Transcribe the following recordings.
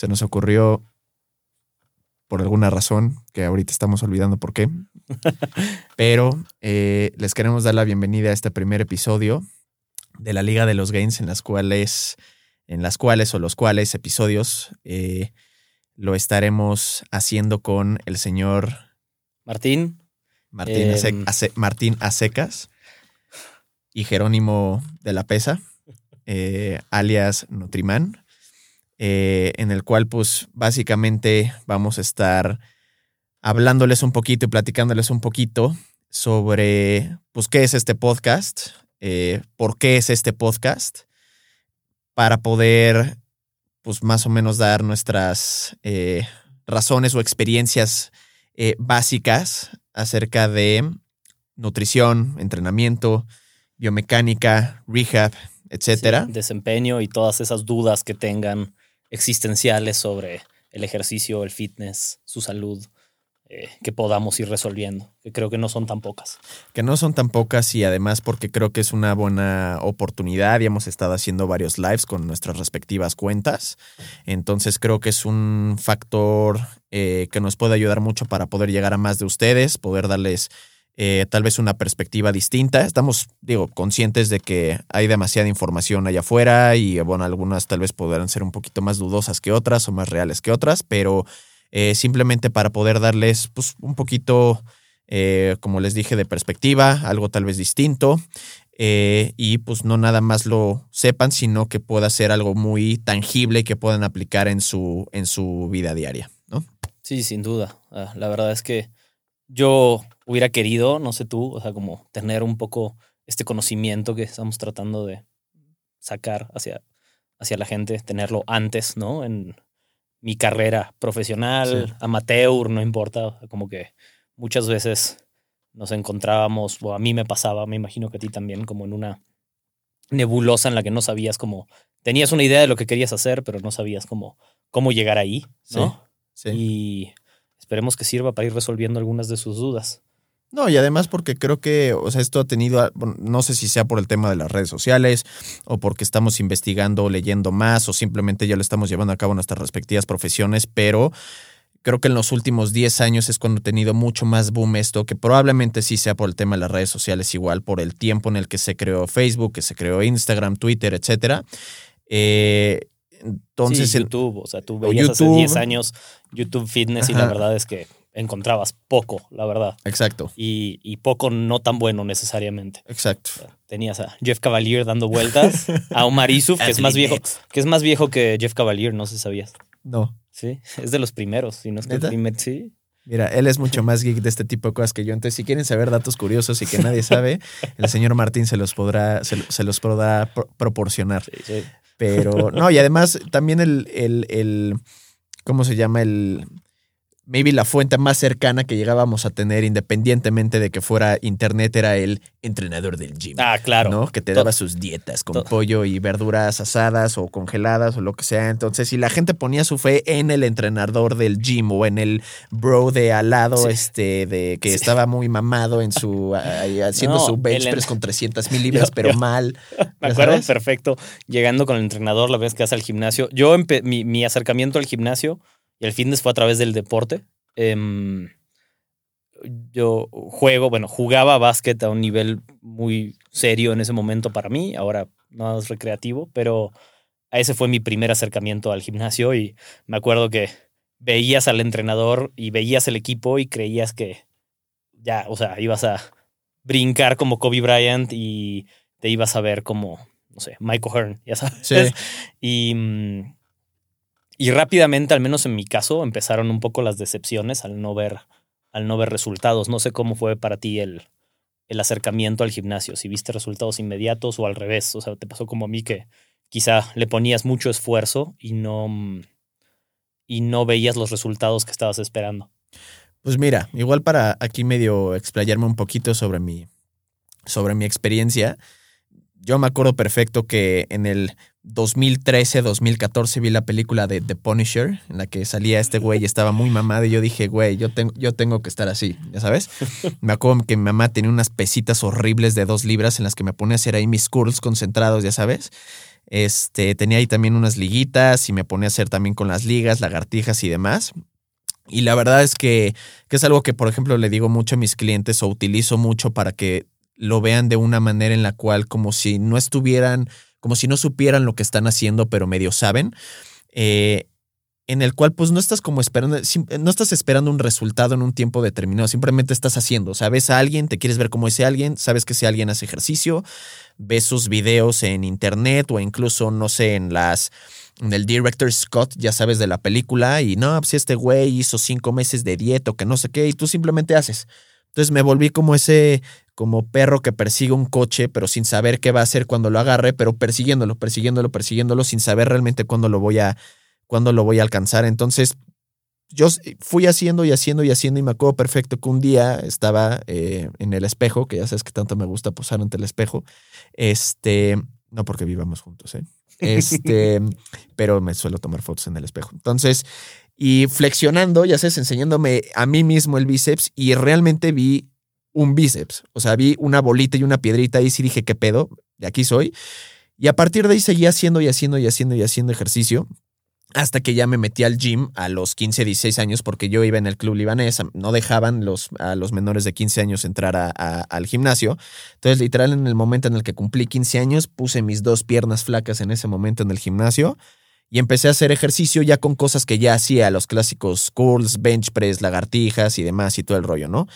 Se nos ocurrió por alguna razón, que ahorita estamos olvidando por qué. Pero eh, les queremos dar la bienvenida a este primer episodio de la Liga de los Gains, en las cuales, en las cuales o los cuales episodios eh, lo estaremos haciendo con el señor Martín, Martín, Em. Ace- Martín Acecas y Jerónimo de la Pesa, eh, alias Nutrimán, eh, en el cual pues básicamente vamos a estar hablándoles un poquito y platicándoles un poquito sobre pues qué es este podcast, eh, por qué es este podcast, para poder pues más o menos dar nuestras eh, razones o experiencias eh, básicas acerca de nutrición, entrenamiento, biomecánica, rehab, etcétera. sí, desempeño y todas esas dudas que tengan existenciales sobre el ejercicio, el fitness, su salud, eh, que podamos ir resolviendo, que creo que no son tan pocas. que no son tan pocas y además porque creo que es una buena oportunidad y hemos estado haciendo varios lives con nuestras respectivas cuentas. Entonces creo que es un factor eh, que nos puede ayudar mucho para poder llegar a más de ustedes, poder darles eh, tal vez una perspectiva distinta. Estamos, digo, conscientes de que hay demasiada información allá afuera y, bueno, algunas tal vez podrán ser un poquito más dudosas que otras o más reales que otras, pero eh, simplemente para poder darles pues, un poquito eh, como les dije, de perspectiva, algo tal vez distinto. y pues no nada más lo sepan, sino que pueda ser algo muy tangible que puedan aplicar en su, en su vida diaria, ¿no? Sí, sin duda. Ah, la verdad es que yo hubiera querido, no sé tú, o sea, como tener un poco este conocimiento que estamos tratando de sacar hacia, hacia la gente, tenerlo antes, ¿no? En mi carrera profesional, Sí. amateur, no importa, o sea, como que muchas veces nos encontrábamos, o a mí me pasaba, me imagino que a ti también, como en una nebulosa en la que no sabías cómo, tenías una idea de lo que querías hacer, pero no sabías cómo, cómo llegar ahí, ¿no? Sí. Y esperemos que sirva para ir resolviendo algunas de sus dudas. No, y además porque creo que, o sea, esto ha tenido, bueno, no sé si sea por el tema de las redes sociales o porque estamos investigando, leyendo más o simplemente ya lo estamos llevando a cabo en nuestras respectivas profesiones, pero creo que en los últimos 10 años es cuando ha tenido mucho más boom esto, que probablemente sí sea por el tema de las redes sociales igual, por el tiempo en el que se creó Facebook, que se creó Instagram, Twitter, etcétera. Eh, entonces, sí, YouTube, o sea, tú veías hace YouTube. 10 años YouTube Fitness y la verdad es que encontrabas poco, la verdad. exacto, Y, y poco no tan bueno necesariamente. exacto. O sea, tenías a Jeff Cavalier dando vueltas, a Omar Isuf, que es más viejo, que es más viejo que Jeff Cavalier, no sé si sabías. No. Sí, es de los primeros, si no es que el primer, sí. Mira, él es mucho más geek de este tipo de cosas que yo. Entonces, si quieren saber datos curiosos y que nadie sabe, el señor Martín se los podrá, se, se los podrá pro- proporcionar. sí, sí. Pero, no, y además también el, el, el ¿cómo se llama? El, maybe la fuente más cercana que llegábamos a tener, independientemente de que fuera internet, era el entrenador del gym. Ah, claro. ¿no? Que te daba sus dietas con pollo y verduras asadas o congeladas o lo que sea. Entonces, si la gente ponía su fe en el entrenador del gym o en el bro de al lado, Sí. este, de que Sí. estaba muy mamado en su, ahí haciendo No, su bench press con 300 mil libras, Yo- pero yo- mal. Me ¿Ya acuerdo sabes? perfecto llegando con el entrenador la vez que vas al gimnasio. Yo, mi, mi acercamiento al gimnasio y al fitness fue a través del deporte. Em, yo juego, bueno, jugaba básquet a un nivel muy serio en ese momento para mí, ahora más recreativo, pero ese fue mi primer acercamiento al gimnasio y me acuerdo que veías al entrenador y veías el equipo y creías que ya, o sea, ibas a brincar como Kobe Bryant y te ibas a ver como, no sé, Michael Hearn, ya sabes. Sí. Y, mm, y rápidamente, al menos en mi caso, empezaron un poco las decepciones al no ver, al no ver resultados. No sé cómo fue para ti el, el acercamiento al gimnasio, si viste resultados inmediatos o al revés. O sea, te pasó como a mí que quizá le ponías mucho esfuerzo y no, y no veías los resultados que estabas esperando. Pues mira, igual para aquí medio explayarme un poquito sobre mi, sobre mi experiencia. Yo me acuerdo perfecto que en el 2013-2014 vi la película de The Punisher, en la que salía este güey y estaba muy mamado y yo dije, güey, yo tengo, yo tengo que estar así, ¿ya sabes? Me acuerdo que mi mamá tenía unas pesitas horribles de dos libras en las que me ponía a hacer ahí mis curls concentrados, ya sabes. Este, tenía ahí también unas liguitas y me ponía a hacer también con las ligas, lagartijas y demás. Y la verdad es que, que es algo que, por ejemplo, le digo mucho a mis clientes o utilizo mucho para que lo vean de una manera en la cual como si no estuvieran, como si no supieran lo que están haciendo, pero medio saben. Eh, en el cual pues no estás como esperando, no estás esperando un resultado en un tiempo determinado, simplemente estás haciendo, ves a alguien, te quieres ver como ese alguien, sabes que ese alguien hace ejercicio, ves sus videos en internet o incluso, no sé, en las, en el director Scott, ya sabes, de la película, y no, pues este güey hizo cinco meses de dieta o que no sé qué, y tú simplemente haces. Entonces me volví como ese, como perro que persigue un coche, pero sin saber qué va a hacer cuando lo agarre, pero persiguiéndolo, persiguiéndolo, persiguiéndolo, sin saber realmente cuándo lo voy a, cuándo lo voy a alcanzar. Entonces, yo fui haciendo y haciendo y haciendo y me acuerdo perfecto que un día estaba eh, en el espejo, que ya sabes que tanto me gusta posar ante el espejo, este, no porque vivamos juntos, ¿eh? Este, pero me suelo tomar fotos en el espejo. Entonces, y flexionando, ya sabes, enseñándome a mí mismo el bíceps y realmente vi un bíceps. O sea, vi una bolita y una piedrita y sí dije, ¿qué pedo? De aquí soy. Y a partir de ahí seguí haciendo y haciendo y haciendo y haciendo ejercicio hasta que ya me metí al gym a los 15, 16 años, porque yo iba en el club libanés, no dejaban los, a los menores de 15 años entrar a, al gimnasio. Entonces, literal, en el momento en el que cumplí 15 años, puse mis dos piernas flacas en ese momento en el gimnasio y empecé a hacer ejercicio ya con cosas que ya hacía, los clásicos curls, bench press, lagartijas y demás y todo el rollo, ¿no?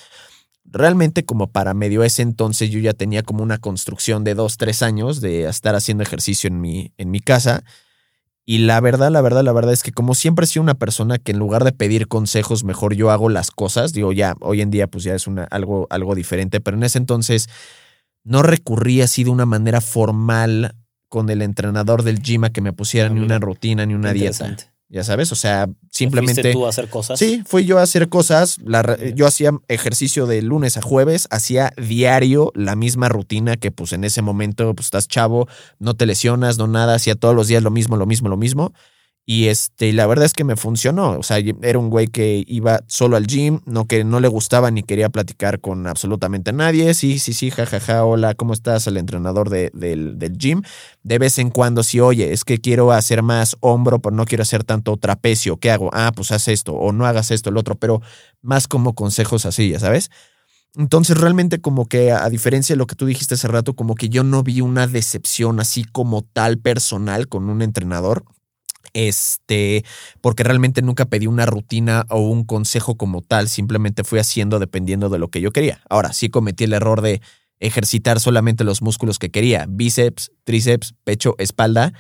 Realmente como para medio ese entonces yo ya tenía como una construcción de dos, tres años de estar haciendo ejercicio en mi, en mi casa y la verdad, la verdad, la verdad es que como siempre he sido una persona que en lugar de pedir consejos, mejor yo hago las cosas. Digo, ya, hoy en día pues ya es una, algo, algo diferente, pero en ese entonces no recurrí así de una manera formal con el entrenador del gym a que me pusiera ni una rutina ni una dieta. Ya sabes, o sea, simplemente. ¿Fuiste tú a hacer cosas? Sí, fui yo a hacer cosas. yo hacía ejercicio de lunes a jueves, hacía diario la misma rutina que, pues en ese momento, pues estás chavo, no te lesionas, no nada, hacía todos los días lo mismo, lo mismo, lo mismo. Y este, la verdad es que me funcionó. O sea, era un güey que iba solo al gym, no que no le gustaba ni quería platicar con absolutamente nadie. Sí, sí, sí, jajaja, hola, ¿cómo estás? El entrenador de, del, del, gym. De vez en cuando, sí, oye, es que quiero hacer más hombro, pero no quiero hacer tanto trapecio. ¿Qué hago? Ah, pues haz esto, o no hagas esto, el otro, pero más como consejos así, ya sabes. Entonces, realmente, como que a diferencia de lo que tú dijiste hace rato, como que yo no vi una decepción así como tal personal con un entrenador este, porque realmente nunca pedí una rutina o un consejo como tal, simplemente fui haciendo dependiendo de lo que yo quería. Ahora, sí cometí el error de ejercitar solamente los músculos que quería, bíceps, tríceps, pecho, espalda,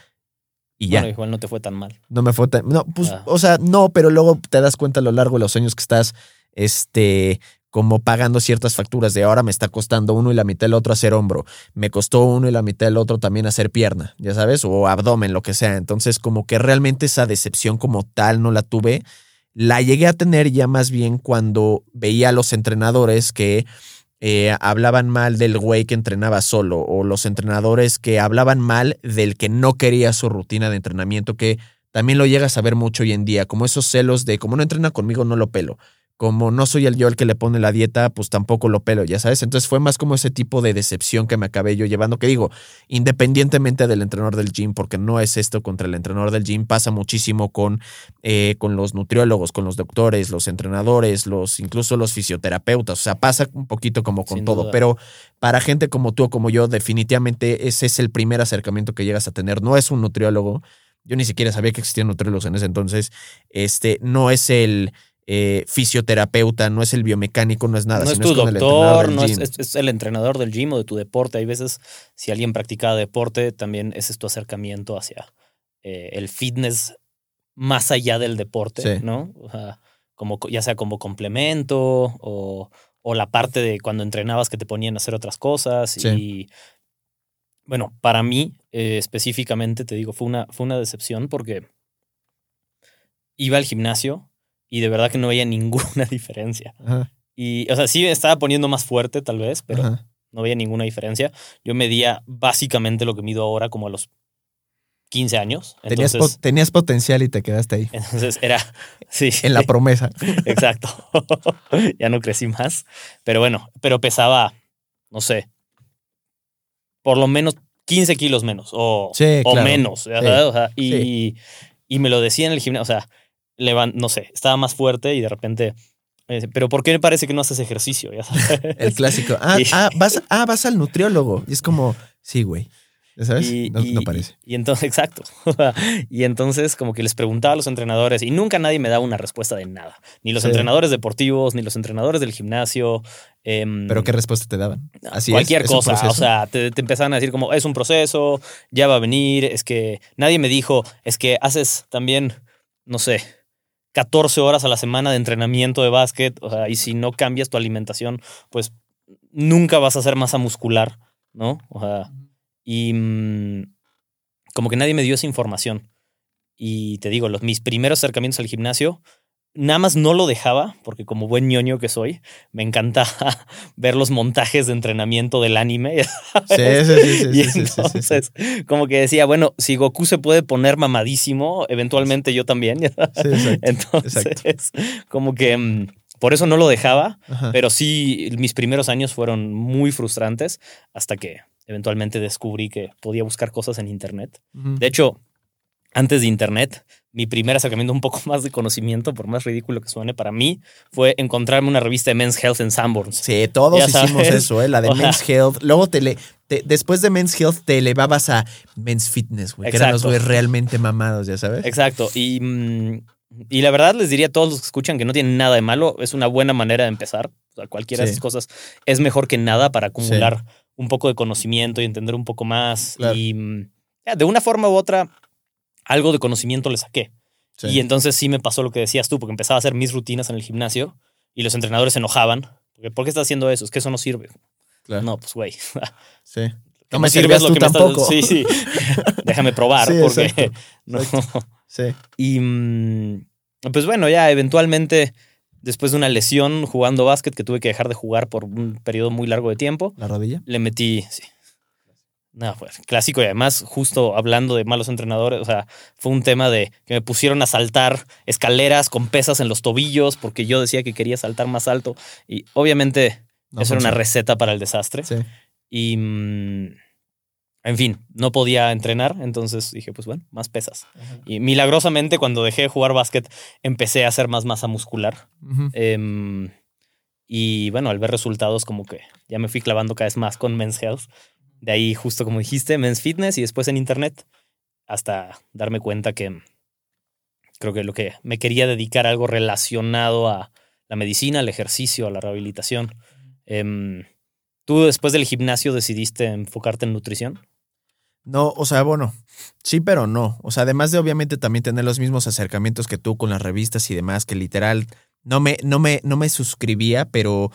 y ya. Bueno, igual no te fue tan mal. No me fue tan. No, pues, ah. o sea, no, pero luego te das cuenta a lo largo de los años que estás este, como pagando ciertas facturas de ahora me está costando uno y la mitad del otro hacer hombro, me costó uno y la mitad del otro también hacer pierna, ya sabes, o abdomen, lo que sea. Entonces, como que realmente esa decepción como tal no la tuve. La llegué a tener ya más bien cuando veía a los entrenadores que eh, hablaban mal del güey que entrenaba solo, o los entrenadores que hablaban mal del que no quería su rutina de entrenamiento, que también lo llegas a ver mucho hoy en día, como esos celos de como no entrena conmigo, no lo pelo como no soy el yo el que le pone la dieta, pues tampoco lo pelo, ya sabes. Entonces fue más como ese tipo de decepción que me acabé yo llevando, que digo, independientemente del entrenador del gym, porque no es esto contra el entrenador del gym, pasa muchísimo con, eh, con los nutriólogos, con los doctores, los entrenadores, los, incluso los fisioterapeutas, o sea, pasa un poquito como con todo, pero para gente como tú o como yo, definitivamente ese es el primer acercamiento que llegas a tener, no es un nutriólogo, yo ni siquiera sabía que existían nutriólogos en ese entonces, este, no es el eh, fisioterapeuta, no es el biomecánico, no es nada. No es tu doctor, no es, es- es el entrenador del gym o de tu deporte. Hay veces, si alguien practica deporte, también ese es tu acercamiento hacia eh, el fitness más allá del deporte, Sí. ¿no? O sea, como, co- ya sea como complemento o, o la parte de cuando entrenabas que te ponían a hacer otras cosas. Sí. Y bueno, para mí eh, específicamente, te digo, fue una, fue una decepción porque iba al gimnasio y de verdad que no veía ninguna diferencia. Ajá, Y, o sea, sí me estaba poniendo más fuerte tal vez, pero ajá. no veía ninguna diferencia. Yo medía básicamente lo que mido ahora como a los 15 años. Tenías, Entonces, po- tenías potencial y te quedaste ahí, entonces era, sí, en la promesa. exacto. ya no crecí más. Pero bueno, pero pesaba, no sé, por lo menos 15 kilos menos o, Sí, o claro. menos. ¿verdad? O sea, y, y me lo decía en el gimnasio, o sea, no sé, estaba más fuerte y de repente... eh, Pero ¿por qué me parece que no haces ejercicio? Ya sabes. El clásico. Ah, Y- ah, vas, ah, vas al nutriólogo. Y es como, sí, güey. ¿Ya sabes? Y, no, y- no parece. Y entonces, exacto. y entonces, como que les preguntaba a los entrenadores y nunca nadie me daba una respuesta de nada. Ni los Sí. entrenadores deportivos, ni los entrenadores del gimnasio. em, Pero ¿qué respuesta te daban? Así es, cualquier es cosa. O sea, te, te empezaban a decir como es un proceso, ya va a venir. Es que nadie me dijo, es que haces también, no sé, 14 horas a la semana de entrenamiento de básquet. Y si no cambias tu alimentación, pues nunca vas a hacer masa muscular, ¿no? O sea, y mm, como que nadie me dio esa información. Y te digo, los, mis primeros acercamientos al gimnasio, nada más no lo dejaba, porque como buen ñoño que soy, me encanta ver los montajes de entrenamiento del anime. Sí, sí, sí, sí, y sí, sí, sí, sí, sí. entonces, como que decía, bueno, si Goku se puede poner mamadísimo, eventualmente yo también. Sí, exacto. Entonces, como que mm, por eso no lo dejaba, Ajá. pero sí, mis primeros años fueron muy frustrantes hasta que eventualmente descubrí que podía buscar cosas en Internet. De hecho, antes de Internet, mi primer acercamiento un poco más de conocimiento, por más ridículo que suene para mí, fue encontrarme una revista de Men's Health en Sanborns. Sí, todos Ya hicimos sabes. eso, ¿eh? La de Men's Health. Luego te le, te- después de Men's Health te elevabas a Men's Fitness, güey. Que eran los güeyes realmente mamados, ya sabes. Exacto. Y, mm, y la verdad les diría a todos los que escuchan que no tienen nada de malo. Es una buena manera de empezar. O sea, cualquiera de esas cosas es mejor que nada para acumular un poco de conocimiento y entender un poco más. Claro. Y mm, de una forma u otra, algo de conocimiento le saqué. Sí. Y entonces sí me pasó lo que decías tú, porque empezaba a hacer mis rutinas en el gimnasio y los entrenadores se enojaban. Porque, ¿Por qué estás haciendo eso? Es que eso no sirve. Claro. No, pues güey. Sí. No me sirve es servías lo que me estás-. Sí, sí. Déjame probar. Sí, porque exacto, no. Sí. Y mm, pues bueno, ya eventualmente, después de una lesión jugando básquet que tuve que dejar de jugar por un periodo muy largo de tiempo, La rodilla. le metí, sí. No, pues clásico y además justo hablando de malos entrenadores, o sea, fue un tema de que me pusieron a saltar escaleras con pesas en los tobillos porque yo decía que quería saltar más alto y obviamente No eso era una receta para el desastre Sí. y mm, en fin, no podía entrenar, entonces dije, pues bueno, más pesas. Y milagrosamente cuando dejé de jugar básquet empecé a hacer más masa muscular. Em, y bueno, al ver resultados como que ya me fui clavando cada vez más con Men's Health. De ahí justo como dijiste, Men's Fitness y después en Internet hasta darme cuenta que creo que lo que me quería dedicar a algo relacionado a la medicina, al ejercicio, a la rehabilitación. Em, ¿Tú después del gimnasio decidiste enfocarte en nutrición? No, o sea, bueno, sí, pero no. O sea, además de obviamente también tener los mismos acercamientos que tú con las revistas y demás, que literal no me, no me, no me suscribía, pero,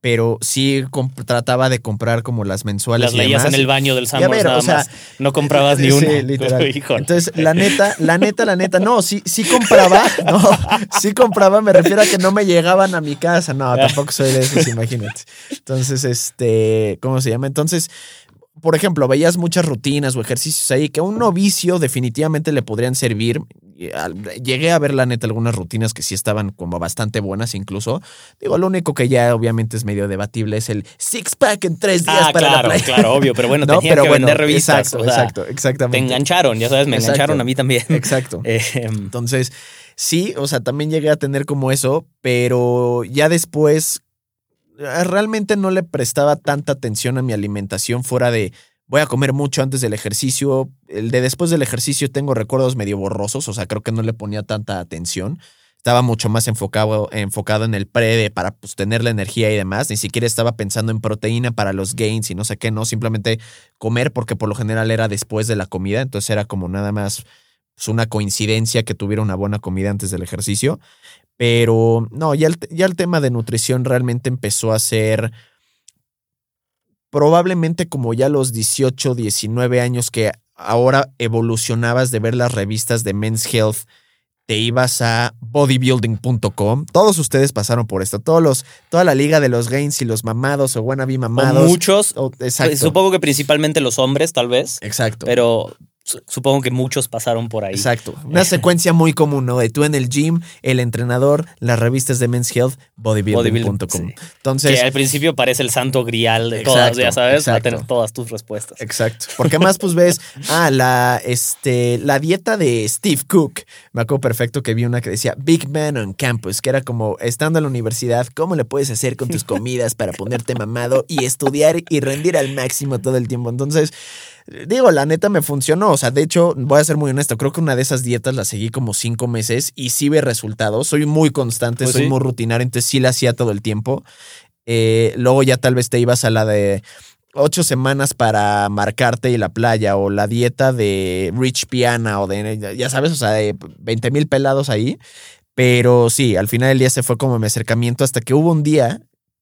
pero sí trataba de comprar como las mensuales. Las y leías demás. en el baño del ver, nada o sea, más. No comprabas ni Sí, una. literal. Híjole. Entonces, la neta, la neta, la neta, no, sí, sí compraba, no, sí compraba, me refiero a que no me llegaban a mi casa, no, tampoco soy de esos, imagínate. Entonces, este, ¿cómo se llama? Entonces, por ejemplo, veías muchas rutinas o ejercicios ahí que a un novicio definitivamente le podrían servir. Llegué a ver, la neta, algunas rutinas que sí estaban como bastante buenas incluso. Digo, lo único que ya obviamente es medio debatible es el six-pack en tres días Ah, para claro, la playa. claro, obvio, pero bueno, No, tenían pero que bueno, vender revistas. Exacto, o sea, exacto, exactamente. Te engancharon, ya sabes, me Exacto. engancharon a mí también. Exacto. Eh, Entonces, sí, o sea, también llegué a tener como eso, pero ya después realmente no le prestaba tanta atención a mi alimentación fuera de voy a comer mucho antes del ejercicio. El de después del ejercicio tengo recuerdos medio borrosos, o sea, creo que no le ponía tanta atención. Estaba mucho más enfocado, enfocado en el pre para pues, tener la energía y demás. Ni siquiera estaba pensando en proteína para los gains y no sé qué, no. Simplemente comer porque por lo general era después de la comida. Entonces era como nada más pues, una coincidencia que tuviera una buena comida antes del ejercicio. Pero no, ya el, ya el tema de nutrición realmente empezó a ser probablemente como ya los 18, 19 años que ahora evolucionabas de ver las revistas de Men's Health, te ibas a bodybuilding.com. Todos ustedes pasaron por esto. Todos los, toda la liga de los gains y los mamados o wannabe mamados. muchos. Supongo que principalmente los hombres, tal vez. Exacto. Pero supongo que muchos pasaron por ahí. Exacto. Una secuencia muy común, ¿no? De tú en el gym, el entrenador, las revistas de Men's Health, bodybuilding.com. Entonces. Que al principio parece el santo grial de todas, ya sabes, a tener todas tus respuestas. Exacto. Porque más pues ves, ah, la, este, la dieta de Steve Cook. Me acuerdo perfecto que vi una que decía Big Man on Campus, que era como estando en la universidad, ¿cómo le puedes hacer con tus comidas para ponerte mamado y estudiar y rendir al máximo todo el tiempo? Entonces, Digo, la neta me funcionó. O sea, de hecho, voy a ser muy honesto. Creo que una de esas dietas la seguí como cinco meses y sí ve resultados. Soy muy constante, pues soy muy rutinario, entonces sí la hacía todo el tiempo. Eh, luego ya tal vez te ibas a la de ocho semanas para marcarte y la playa o la dieta de Rich Piana o de, ya sabes, o sea, de 20 mil pelados ahí. Pero sí, al final del día se fue como mi acercamiento hasta que hubo un día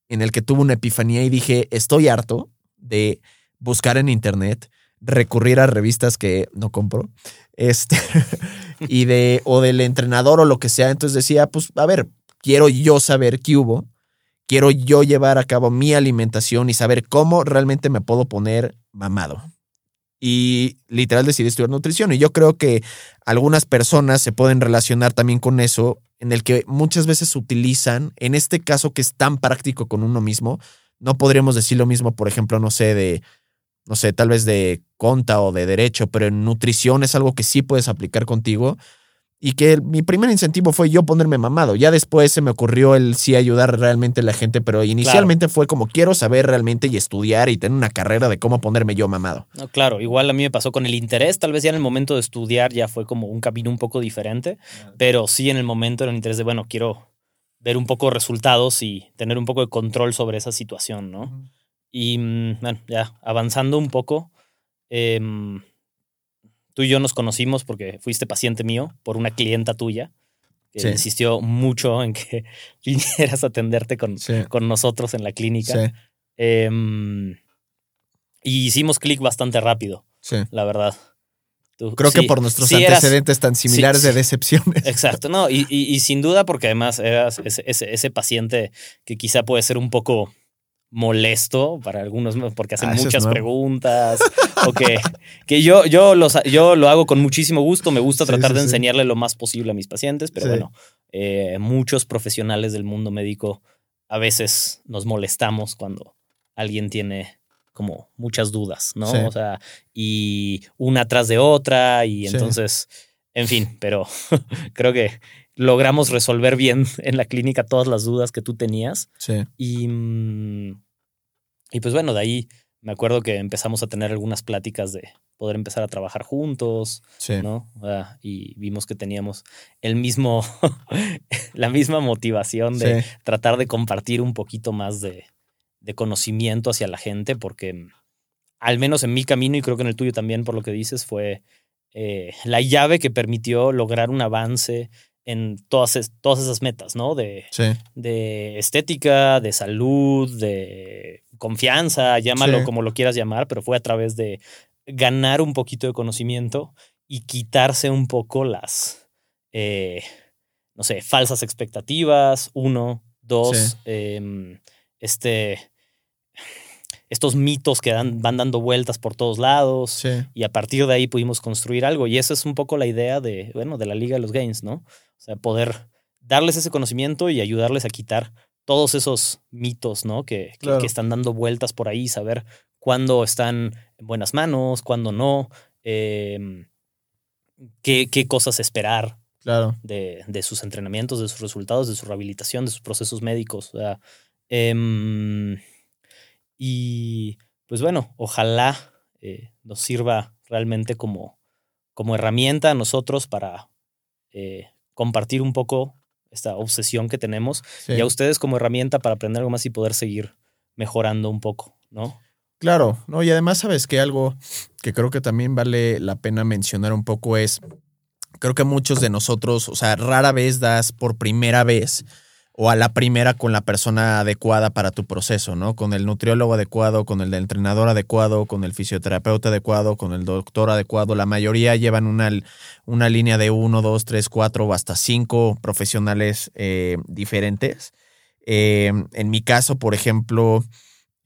en el que tuve una epifanía y dije, estoy harto de buscar en internet recurrir a revistas que no compro. Este, y de, o del entrenador o lo que sea. Entonces decía, pues, a ver, quiero yo saber qué hubo. Quiero yo llevar a cabo mi alimentación y saber cómo realmente me puedo poner mamado. Y literal decidí estudiar nutrición. Y yo creo que algunas personas se pueden relacionar también con eso, en el que muchas veces utilizan, en este caso que es tan práctico con uno mismo, no podríamos decir lo mismo, por ejemplo, no sé, de no sé, tal vez de conta o de derecho, pero en nutrición es algo que sí puedes aplicar contigo. Y que mi primer incentivo fue yo ponerme mamado. Ya después se me ocurrió el sí ayudar realmente a la gente, pero inicialmente fue como quiero saber realmente y estudiar y tener una carrera de cómo ponerme yo mamado. No, claro, igual a mí me pasó con el interés, tal vez ya en el momento de estudiar ya fue como un camino un poco diferente, pero sí en el momento era el interés de, bueno, quiero ver un poco resultados y tener un poco de control sobre esa situación, ¿no? Y mm, bueno, ya avanzando un poco, em, tú y yo nos conocimos porque fuiste paciente mío por una clienta tuya que insistió mucho en que vinieras a atenderte con, con nosotros en la clínica. Em, y hicimos clic bastante rápido, la verdad. Creo que por nuestros antecedentes tan similares de decepciones. Exacto, no, y, y, sin duda porque además eras ese, ese, paciente que quizá puede ser un poco molesto para algunos porque hacen ah, muchas preguntas o que, que yo, yo, los, yo lo hago con muchísimo gusto, me gusta tratar de enseñarle lo más posible a mis pacientes, pero bueno, eh, muchos profesionales del mundo médico a veces nos molestamos cuando alguien tiene como muchas dudas, ¿no? O sea, y una tras de otra y entonces, en fin, pero creo que logramos resolver bien en la clínica todas las dudas que tú tenías. Sí. Y, mm, y pues bueno, de ahí me acuerdo que empezamos a tener algunas pláticas de poder empezar a trabajar juntos, sí. ¿no? y vimos que teníamos el mismo, la misma motivación de tratar de compartir un poquito más de, de conocimiento hacia la gente, porque mm, al menos en mi camino, y creo que en el tuyo también, por lo que dices, fue eh, la llave que permitió lograr un avance en todas, todas esas metas, ¿no? De, de estética, de salud, de confianza, llámalo como lo quieras llamar, pero fue a través de ganar un poquito de conocimiento y quitarse un poco las, eh, no sé, falsas expectativas, uno, dos, em, este, estos mitos que dan, van dando vueltas por todos lados y a partir de ahí pudimos construir algo y esa es un poco la idea de, bueno, de la Liga de los Games, ¿no? O sea, poder darles ese conocimiento y ayudarles a quitar todos esos mitos, ¿no? Que, que, están dando vueltas por ahí, saber cuándo están en buenas manos, cuándo no, em, qué, qué, cosas esperar claro. de, de, sus entrenamientos, de sus resultados, de su rehabilitación, de sus procesos médicos. O sea, em, y pues bueno, ojalá eh, nos sirva realmente como, como herramienta a nosotros para eh, compartir un poco esta obsesión que tenemos y a ustedes como herramienta para aprender algo más y poder seguir mejorando un poco, ¿no? Claro, no, y además sabes que algo que creo que también vale la pena mencionar un poco es, creo que muchos de nosotros, o sea, rara vez das por primera vez o a la primera con la persona adecuada para tu proceso, ¿no? Con el nutriólogo adecuado, con el entrenador adecuado, con el fisioterapeuta adecuado, con el doctor adecuado. La mayoría llevan una, una línea de uno, dos, tres, cuatro o hasta cinco profesionales eh, diferentes. Eh, en mi caso, por ejemplo,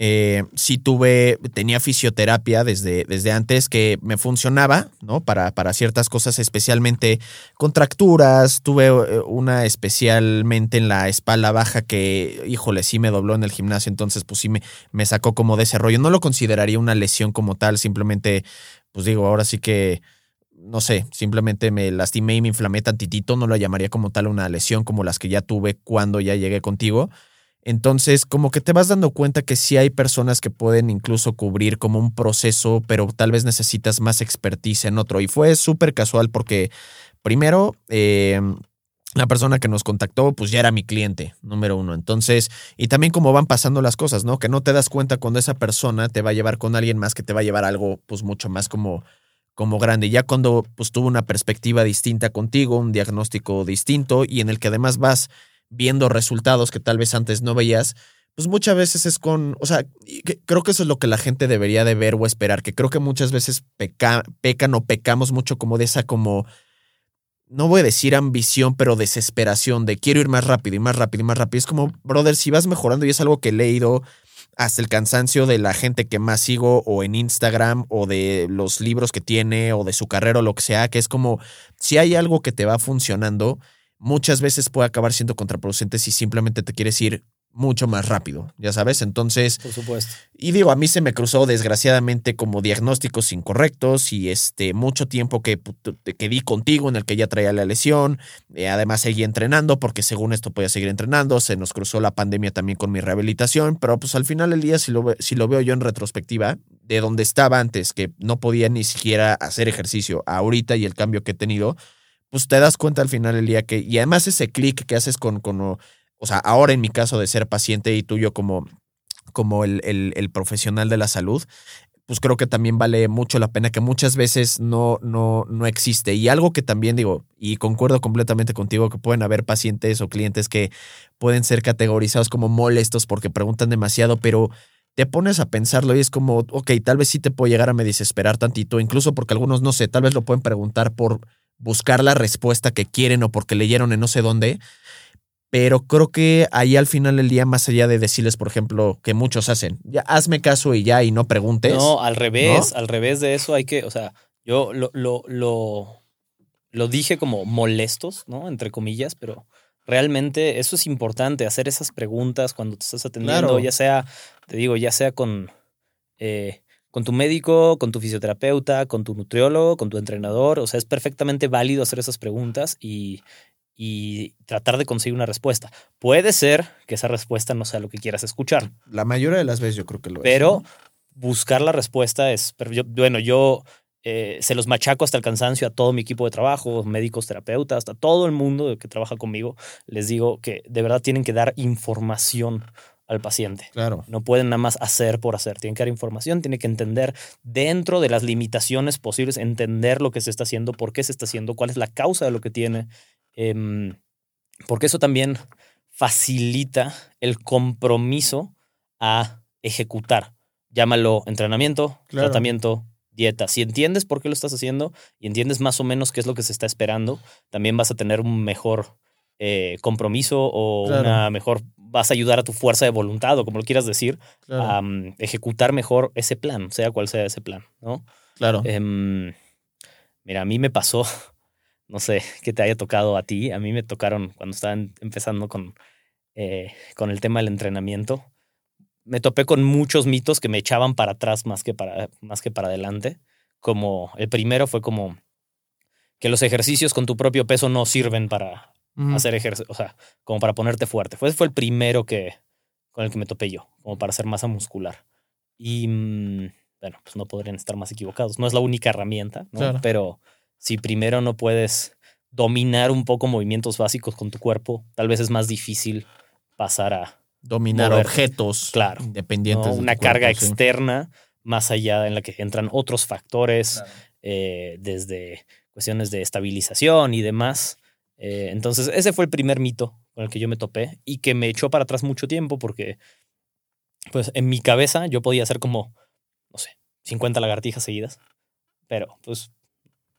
eh, sí tuve, tenía fisioterapia desde, desde antes que me funcionaba, ¿no? Para, para ciertas cosas, especialmente contracturas. Tuve eh, una especialmente en la espalda baja que, híjole, sí me dobló en el gimnasio, entonces pues sí me, me sacó como de ese rollo. No lo consideraría una lesión como tal, simplemente, pues digo, ahora sí que no sé, simplemente me lastimé y me inflamé tantitito, no lo llamaría como tal una lesión como las que ya tuve cuando ya llegué contigo. Entonces, como que te vas dando cuenta que sí hay personas que pueden incluso cubrir como un proceso, pero tal vez necesitas más expertise en otro. Y fue súper casual porque, primero, em, la persona que nos contactó, pues ya era mi cliente, número uno. Entonces, y también como van pasando las cosas, ¿no? Que no te das cuenta cuando esa persona te va a llevar con alguien más que te va a llevar algo, pues mucho más como como grande. Ya cuando pues tuvo una perspectiva distinta contigo, un diagnóstico distinto y en el que además vas viendo resultados que tal vez antes no veías, pues muchas veces es con, o sea, creo que eso es lo que la gente debería de ver o esperar, que creo que muchas veces pecan o pecamos mucho como de esa como, no voy a decir ambición, pero desesperación de quiero ir más rápido y más rápido y más rápido. Es como, brother, si vas mejorando y es algo que he leído hasta el cansancio de la gente que más sigo o en Instagram o de los libros que tiene o de su carrera o lo que sea, que es como, si hay algo que te va funcionando, muchas veces puede acabar siendo contraproducente si simplemente te quieres ir mucho más rápido, ya sabes. Entonces, por supuesto. Y digo, a mí se me cruzó desgraciadamente como diagnósticos incorrectos y este mucho tiempo que, que di contigo en el que ya traía la lesión. Eh, además seguí entrenando porque según esto podía seguir entrenando. Se nos cruzó la pandemia también con mi rehabilitación, pero pues al final del día si lo, si lo veo yo en retrospectiva, de donde estaba antes, que no podía ni siquiera hacer ejercicio, ahorita y el cambio que he tenido, pues te das cuenta al final del día que, y además ese clic que haces con, con, o sea, ahora en mi caso de ser paciente y tuyo como, como el, el, profesional de la salud, pues creo que también vale mucho la pena que muchas veces no, no, no existe. Y algo que también digo, y concuerdo completamente contigo, que pueden haber pacientes o clientes que pueden ser categorizados como molestos porque preguntan demasiado, pero te pones a pensarlo y es como, ok, tal vez sí te puedo llegar a me desesperar tantito, incluso porque algunos, no sé, tal vez lo pueden preguntar por buscar la respuesta que quieren o porque leyeron en no sé dónde. Pero creo que ahí al final del día, más allá de decirles, por ejemplo, que muchos hacen, ya hazme caso y ya y no preguntes. No, al revés, al revés de eso hay que, o sea, yo lo, lo, lo, lo dije como molestos, ¿no? Entre comillas, pero realmente eso es importante, hacer esas preguntas cuando te estás atendiendo, ya sea, te digo, ya sea con, eh, con tu médico, con tu fisioterapeuta, con tu nutriólogo, con tu entrenador. O sea, es perfectamente válido hacer esas preguntas y, tratar de conseguir una respuesta. Puede ser que esa respuesta no sea lo que quieras escuchar. La mayoría de las veces yo creo que lo es. Pero buscar la respuesta es, pero yo, bueno, yo eh, se los machaco hasta el cansancio a todo mi equipo de trabajo, médicos, terapeutas, hasta todo el mundo que trabaja conmigo. Les digo que de verdad tienen que dar información al paciente. Claro. No pueden nada más hacer por hacer. Tienen que dar información, tienen que entender dentro de las limitaciones posibles, entender lo que se está haciendo, por qué se está haciendo, cuál es la causa de lo que tiene. Em, porque eso también facilita el compromiso a ejecutar. Llámalo entrenamiento, tratamiento, dieta. Si entiendes por qué lo estás haciendo y entiendes más o menos qué es lo que se está esperando, también vas a tener un mejor eh, compromiso o una mejor vas a ayudar a tu fuerza de voluntad o como lo quieras decir, a ejecutar mejor ese plan, sea cual sea ese plan, ¿no? Claro. Em, mira, a mí me pasó, no sé, que te haya tocado a ti, a mí me tocaron cuando estaba empezando con, eh, con el tema del entrenamiento. Me topé con muchos mitos que me echaban para atrás más que para, más que para adelante. Como el primero fue como que los ejercicios con tu propio peso no sirven para, hacer ejercicio, o sea, como para ponerte fuerte. Fue, fue el primero que, con el que me topé yo, como para hacer masa muscular. Y mm, bueno, pues no podrían estar más equivocados. No es la única herramienta, ¿no? Pero si primero no puedes dominar un poco movimientos básicos con tu cuerpo, tal vez es más difícil pasar a dominar objetos claro, independientes. Una carga externa más allá en la que entran otros factores, eh, desde cuestiones de estabilización y demás. Eh, entonces, ese fue el primer mito con el que yo me topé y que me echó para atrás mucho tiempo porque, pues, en mi cabeza yo podía hacer como, no sé, 50 lagartijas seguidas, pero pues...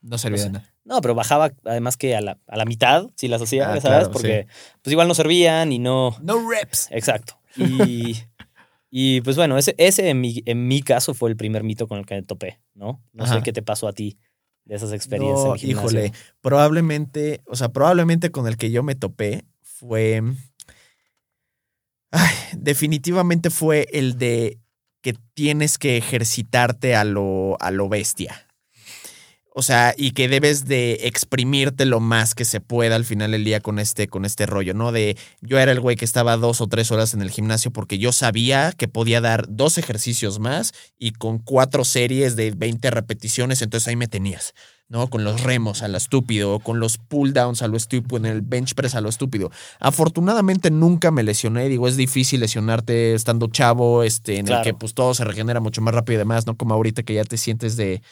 No servía no nada. No, pero bajaba además que a la, a la mitad, si las hacía, ah, ¿sabes? Porque pues igual no servían y no... No reps. Exacto. Y, y pues bueno, ese, ese en, mi, en mi caso fue el primer mito con el que me topé, ¿no? No sé qué te pasó a ti de esas experiencias. No, híjole, probablemente, o sea, probablemente con el que yo me topé fue... Ay, definitivamente fue el de que tienes que ejercitarte a lo, a lo bestia. O sea, y que debes de exprimirte lo más que se pueda al final del día con este, con este rollo, ¿no? De yo era el güey que estaba dos o tres horas en el gimnasio porque yo sabía que podía dar dos ejercicios más y con cuatro series de 20 repeticiones, entonces ahí me tenías, ¿no? Con los remos a lo estúpido, con los pull downs a lo estúpido, en el bench press a lo estúpido. Afortunadamente nunca me lesioné, digo, es difícil lesionarte estando chavo, este, en el que pues todo se regenera mucho más rápido y demás, ¿no? Como ahorita que ya te sientes de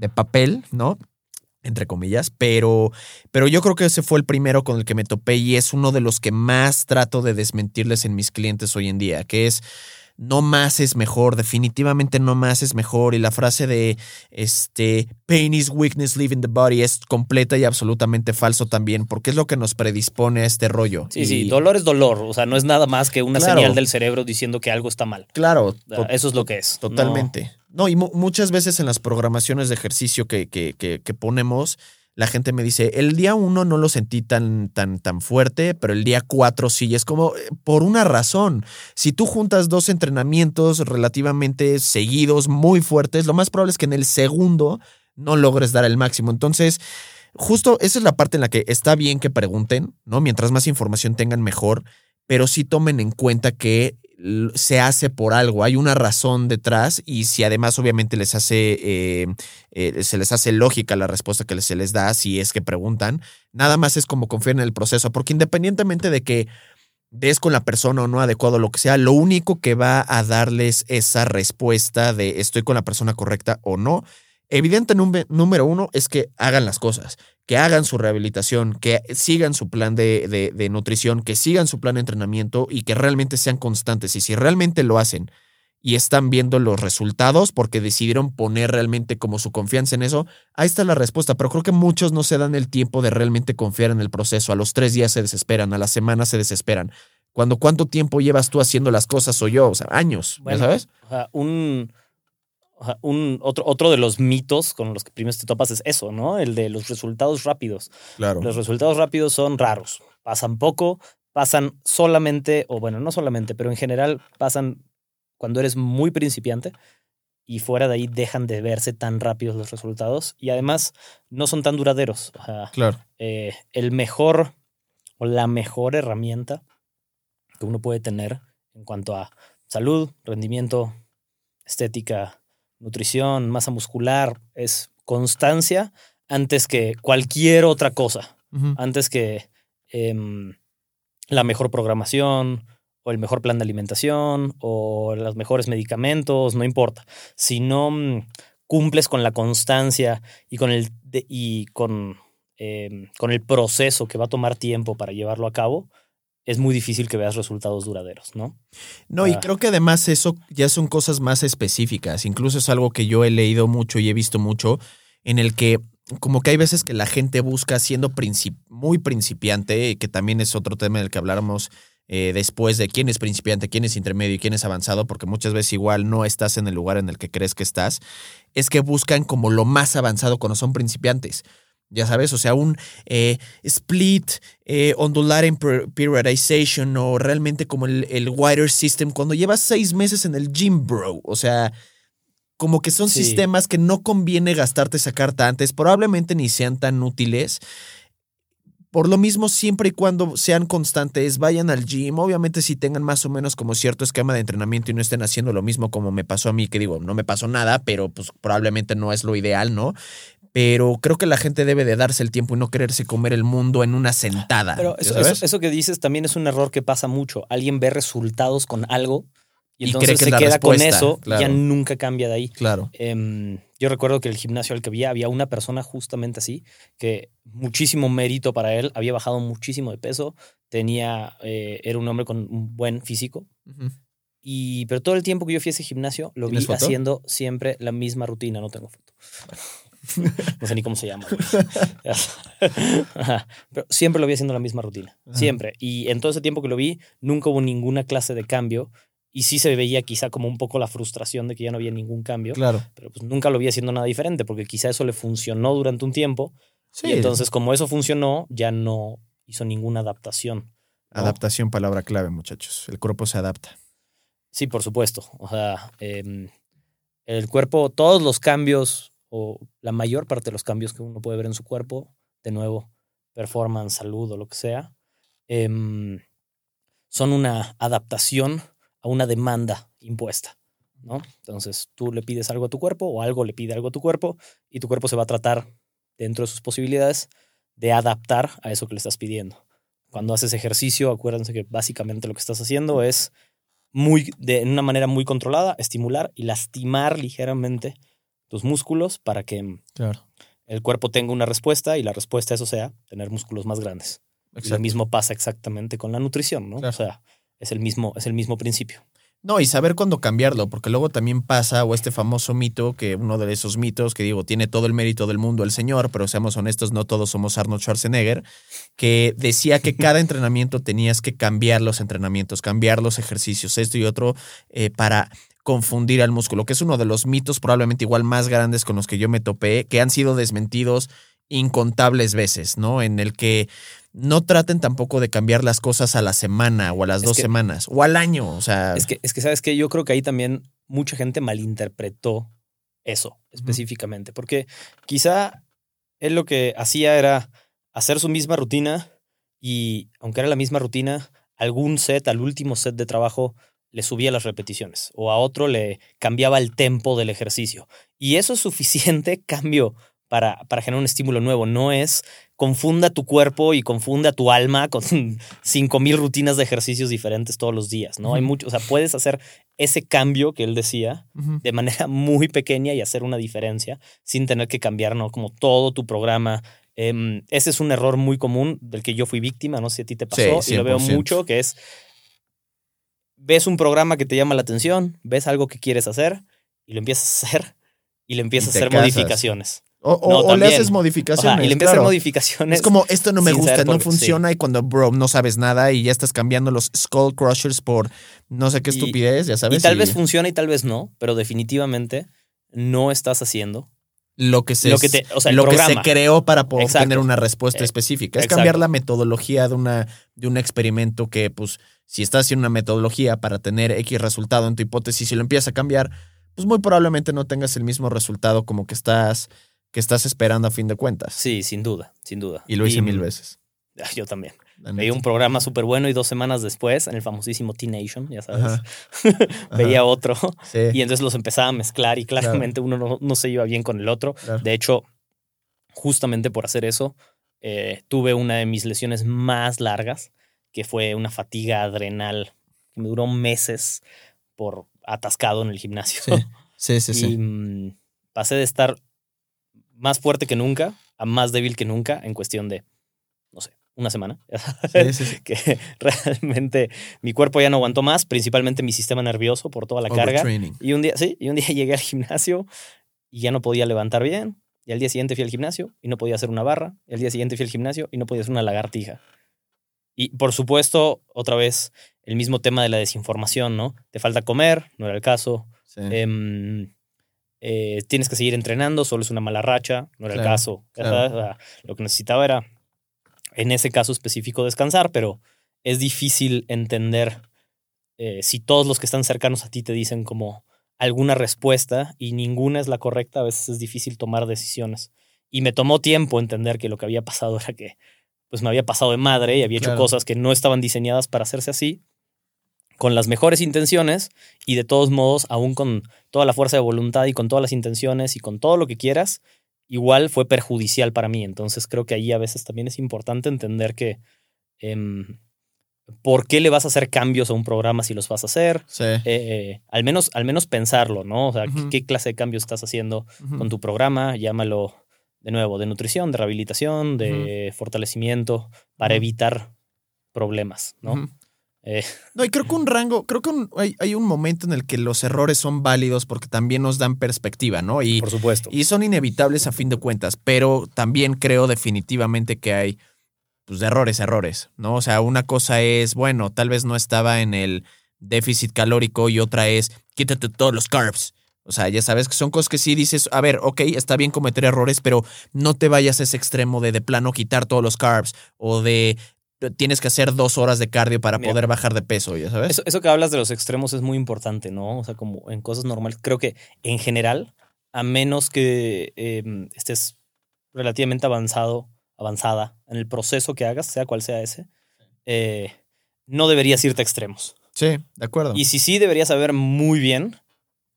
de papel, ¿no? entre comillas, pero, pero yo creo que ese fue el primero con el que me topé y es uno de los que más trato de desmentirles en mis clientes hoy en día, que es no más es mejor, definitivamente no más es mejor y la frase de este pain is weakness leaving the body es completa y absolutamente falso también, porque es lo que nos predispone a este rollo. Sí, sí, dolor es dolor, o sea, no es nada más que una señal del cerebro diciendo que algo está mal. Claro, eso es lo que es. Totalmente. No, y muchas veces en las programaciones de ejercicio que, que, que, ponemos, la gente me dice, el día uno no lo sentí tan, tan, tan fuerte, pero el día cuatro sí. Y es como, eh, por una razón. Si tú juntas dos entrenamientos relativamente seguidos, muy fuertes, lo más probable es que en el segundo no logres dar el máximo. Entonces, justo esa es la parte en la que está bien que pregunten, ¿no? Mientras más información tengan, mejor pero sí tomen en cuenta que se hace por algo, hay una razón detrás y si además obviamente les hace, eh, eh, se les hace lógica la respuesta que se les da, si es que preguntan, nada más es como confiar en el proceso, porque independientemente de que des con la persona o no adecuado, lo que sea, lo único que va a darles esa respuesta de estoy con la persona correcta o no, evidente número uno es que hagan las cosas que hagan su rehabilitación, que sigan su plan de, de, nutrición, que sigan su plan de entrenamiento y que realmente sean constantes. Y si realmente lo hacen y están viendo los resultados porque decidieron poner realmente como su confianza en eso, ahí está la respuesta. Pero creo que muchos no se dan el tiempo de realmente confiar en el proceso. A los tres días se desesperan, a la semana se desesperan. Cuando cuánto tiempo llevas tú haciendo las cosas o yo, o sea, años, ¿sabes? un, un, otro, otro de los mitos con los que primero te topas es eso, ¿no? El de los resultados rápidos. Claro. Los resultados rápidos son raros. Pasan poco, pasan solamente, o bueno, no solamente, pero en general pasan cuando eres muy principiante y fuera de ahí dejan de verse tan rápidos los resultados y además no son tan duraderos. claro. Eh, el mejor o la mejor herramienta que uno puede tener en cuanto a salud, rendimiento, estética, nutrición, masa muscular, es constancia antes que cualquier otra cosa, antes que em, la mejor programación o el mejor plan de alimentación o los mejores medicamentos, no importa. Si no mm, cumples con la constancia y con el, y con, em, con el proceso que va a tomar tiempo para llevarlo a cabo, es muy difícil que veas resultados duraderos, ¿no? No, y ah. creo que además eso ya son cosas más específicas. Incluso es algo que yo he leído mucho y he visto mucho, en el que como que hay veces que la gente busca siendo muy principiante, que también es otro tema del que habláramos eh, después de quién es principiante, quién es intermedio y quién es avanzado, porque muchas veces igual no estás en el lugar en el que crees que estás, es que buscan como lo más avanzado cuando son principiantes. Ya sabes, o sea, un eh, split, eh, ondulating periodization o realmente como el, el wider system cuando llevas seis meses en el gym, bro. O sea, como que son sistemas que no conviene gastarte esa carta antes, probablemente ni sean tan útiles por lo mismo, siempre y cuando sean constantes, vayan al gym, obviamente si tengan más o menos como cierto esquema de entrenamiento y no estén haciendo lo mismo como me pasó a mí, que digo, no me pasó nada, pero pues probablemente no es lo ideal, ¿no? Pero creo que la gente debe de darse el tiempo y no quererse comer el mundo en una sentada. Pero eso, eso, eso que dices también es un error que pasa mucho. Alguien ve resultados con algo y entonces se queda con eso y ya nunca cambia de ahí. Claro. Em, yo recuerdo que el gimnasio al que había, había una persona justamente así, que muchísimo mérito para él, había bajado muchísimo de peso, tenía, eh, era un hombre con un buen físico. y, pero todo el tiempo que yo fui a ese gimnasio, lo vi haciendo siempre la misma rutina. No tengo foto. no sé ni cómo se llama. pero siempre lo vi haciendo la misma rutina. Siempre. Y en todo ese tiempo que lo vi, nunca hubo ninguna clase de cambio y sí se veía quizá como un poco la frustración de que ya no había ningún cambio. Claro. Pero pues nunca lo vi haciendo nada diferente, porque quizá eso le funcionó durante un tiempo. Sí. Y entonces, como eso funcionó, ya no hizo ninguna adaptación. Adaptación, palabra clave, muchachos. El cuerpo se adapta. Sí, por supuesto. O sea, em, el cuerpo, todos los cambios, o la mayor parte de los cambios que uno puede ver en su cuerpo, de nuevo, performance, salud o lo que sea, em, son una adaptación a una demanda impuesta. ¿no? Entonces tú le pides algo a tu cuerpo o algo le pide algo a tu cuerpo y tu cuerpo se va a tratar dentro de sus posibilidades de adaptar a eso que le estás pidiendo. Cuando haces ejercicio, acuérdense que básicamente lo que estás haciendo es muy de una manera muy controlada, estimular y lastimar ligeramente tus músculos para que el cuerpo tenga una respuesta y la respuesta a eso sea tener músculos más grandes. lo mismo pasa exactamente con la nutrición, ¿no? O sea, es el mismo, es el mismo principio. No, y saber cuándo cambiarlo, porque luego también pasa, o este famoso mito, que uno de esos mitos, que digo, tiene todo el mérito del mundo el señor, pero seamos honestos, no todos somos Arnold Schwarzenegger, que decía que cada entrenamiento tenías que cambiar los entrenamientos, cambiar los ejercicios, esto y otro, eh, para confundir al músculo, que es uno de los mitos probablemente igual más grandes con los que yo me topé, que han sido desmentidos incontables veces, ¿no? En el que no traten tampoco de cambiar las cosas a la semana o a las dos semanas o al año. O sea. Es que, es que, ¿sabes que Yo creo que ahí también mucha gente malinterpretó eso específicamente, porque quizá él lo que hacía era hacer su misma rutina y, aunque era la misma rutina, algún set, al último set de trabajo, le subía las repeticiones o a otro le cambiaba el tempo del ejercicio. Y eso es suficiente cambio para, para generar un estímulo nuevo. No es confunda tu cuerpo y confunda tu alma con 5000 rutinas de ejercicios diferentes todos los días, ¿no? Hay mucho, o sea, puedes hacer ese cambio que él decía de manera muy pequeña y hacer una diferencia sin tener que cambiar, ¿no? Como todo tu programa. Em, ese es un error muy común del que yo fui víctima, no sé si a ti te pasó, y lo veo mucho, que es, ves un programa que te llama la atención, ves algo que quieres hacer y lo empiezas a hacer y le empiezas a hacer modificaciones. O, le haces modificaciones. y le empiezas a hacer modificaciones. Es como, esto no me gusta, no funciona. Y cuando, bro, no sabes nada y ya estás cambiando los Skull Crushers por no sé qué estupidez, ya sabes. Y tal vez funciona y tal vez no, pero definitivamente no estás haciendo lo que se, lo que, lo que se creó para poder tener una respuesta eh, específica. Es cambiar la metodología de, una, de un experimento que, pues, si estás haciendo una metodología para tener X resultado en tu hipótesis y lo empiezas a cambiar, pues muy probablemente no tengas el mismo resultado como que estás que estás esperando a fin de cuentas. Sí, sin duda, sin duda. Y lo hice mil veces. Yo también. Veía un programa súper bueno y dos semanas después, en el famosísimo T-Nation, ya sabes, veía otro. Y entonces los empezaba a mezclar y claramente uno no, se iba bien con el otro. De hecho, justamente por hacer eso, eh, tuve una de mis lesiones más largas, que fue una fatiga adrenal que me duró meses por atascado en el gimnasio. Sí, sí, sí. y mm, pasé de estar más fuerte que nunca a más débil que nunca en cuestión de, una semana. que realmente mi cuerpo ya no aguantó más, principalmente mi sistema nervioso por toda la carga. Y un día, sí, y un día llegué al gimnasio y ya no podía levantar bien. Y al día siguiente fui al gimnasio y no podía hacer una barra. Y al día siguiente fui al gimnasio y no podía hacer una lagartija. Y por supuesto, otra vez, el mismo tema de la desinformación, ¿no? Te falta comer, no era el caso. Em, eh, tienes que seguir entrenando, solo es una mala racha, no era el caso. lo que necesitaba era, en ese caso específico, descansar, pero es difícil entender eh, si todos los que están cercanos a ti te dicen como alguna respuesta y ninguna es la correcta, a veces es difícil tomar decisiones. Y me tomó tiempo entender que lo que había pasado era que pues me había pasado de madre y había hecho Claro. cosas que no estaban diseñadas para hacerse así, con las mejores intenciones y de todos modos, aún con toda la fuerza de voluntad y con todas las intenciones y con todo lo que quieras, igual fue perjudicial para mí. Entonces creo que ahí a veces también es importante entender que em, por qué le vas a hacer cambios a un programa si los vas a hacer. Sí. Eh, eh, al, menos, al menos pensarlo, ¿no? O sea, ¿qué- Ujú. ¿qué clase de cambios estás haciendo con tu programa? Llámalo de nuevo, de nutrición, de rehabilitación, de fortalecimiento, para evitar problemas, ¿no? Eh, No, y creo que un rango, creo que un- hay, hay un momento en el que los errores son válidos porque también nos dan perspectiva, ¿no? Y, por supuesto. y son inevitables a fin de cuentas, pero también creo definitivamente que hay pues, de errores, errores, ¿no? O sea, una cosa es, bueno, tal vez no estaba en el déficit calórico y otra es, quítate todos los carbs. O sea, ya sabes que son cosas que sí dices, a ver, ok, está bien cometer errores, pero no te vayas a ese extremo de de plano quitar todos los carbs o de tienes que hacer dos horas de cardio para Mira. poder bajar de peso, ya sabes. Eso, eso que hablas de los extremos es muy importante, ¿no? O sea, como en cosas normales. Creo que en general, a menos que eh, estés relativamente avanzado, avanzada en el proceso que hagas, sea cual sea ese, eh, no deberías irte a extremos. Sí, de acuerdo. Y si sí, deberías saber muy bien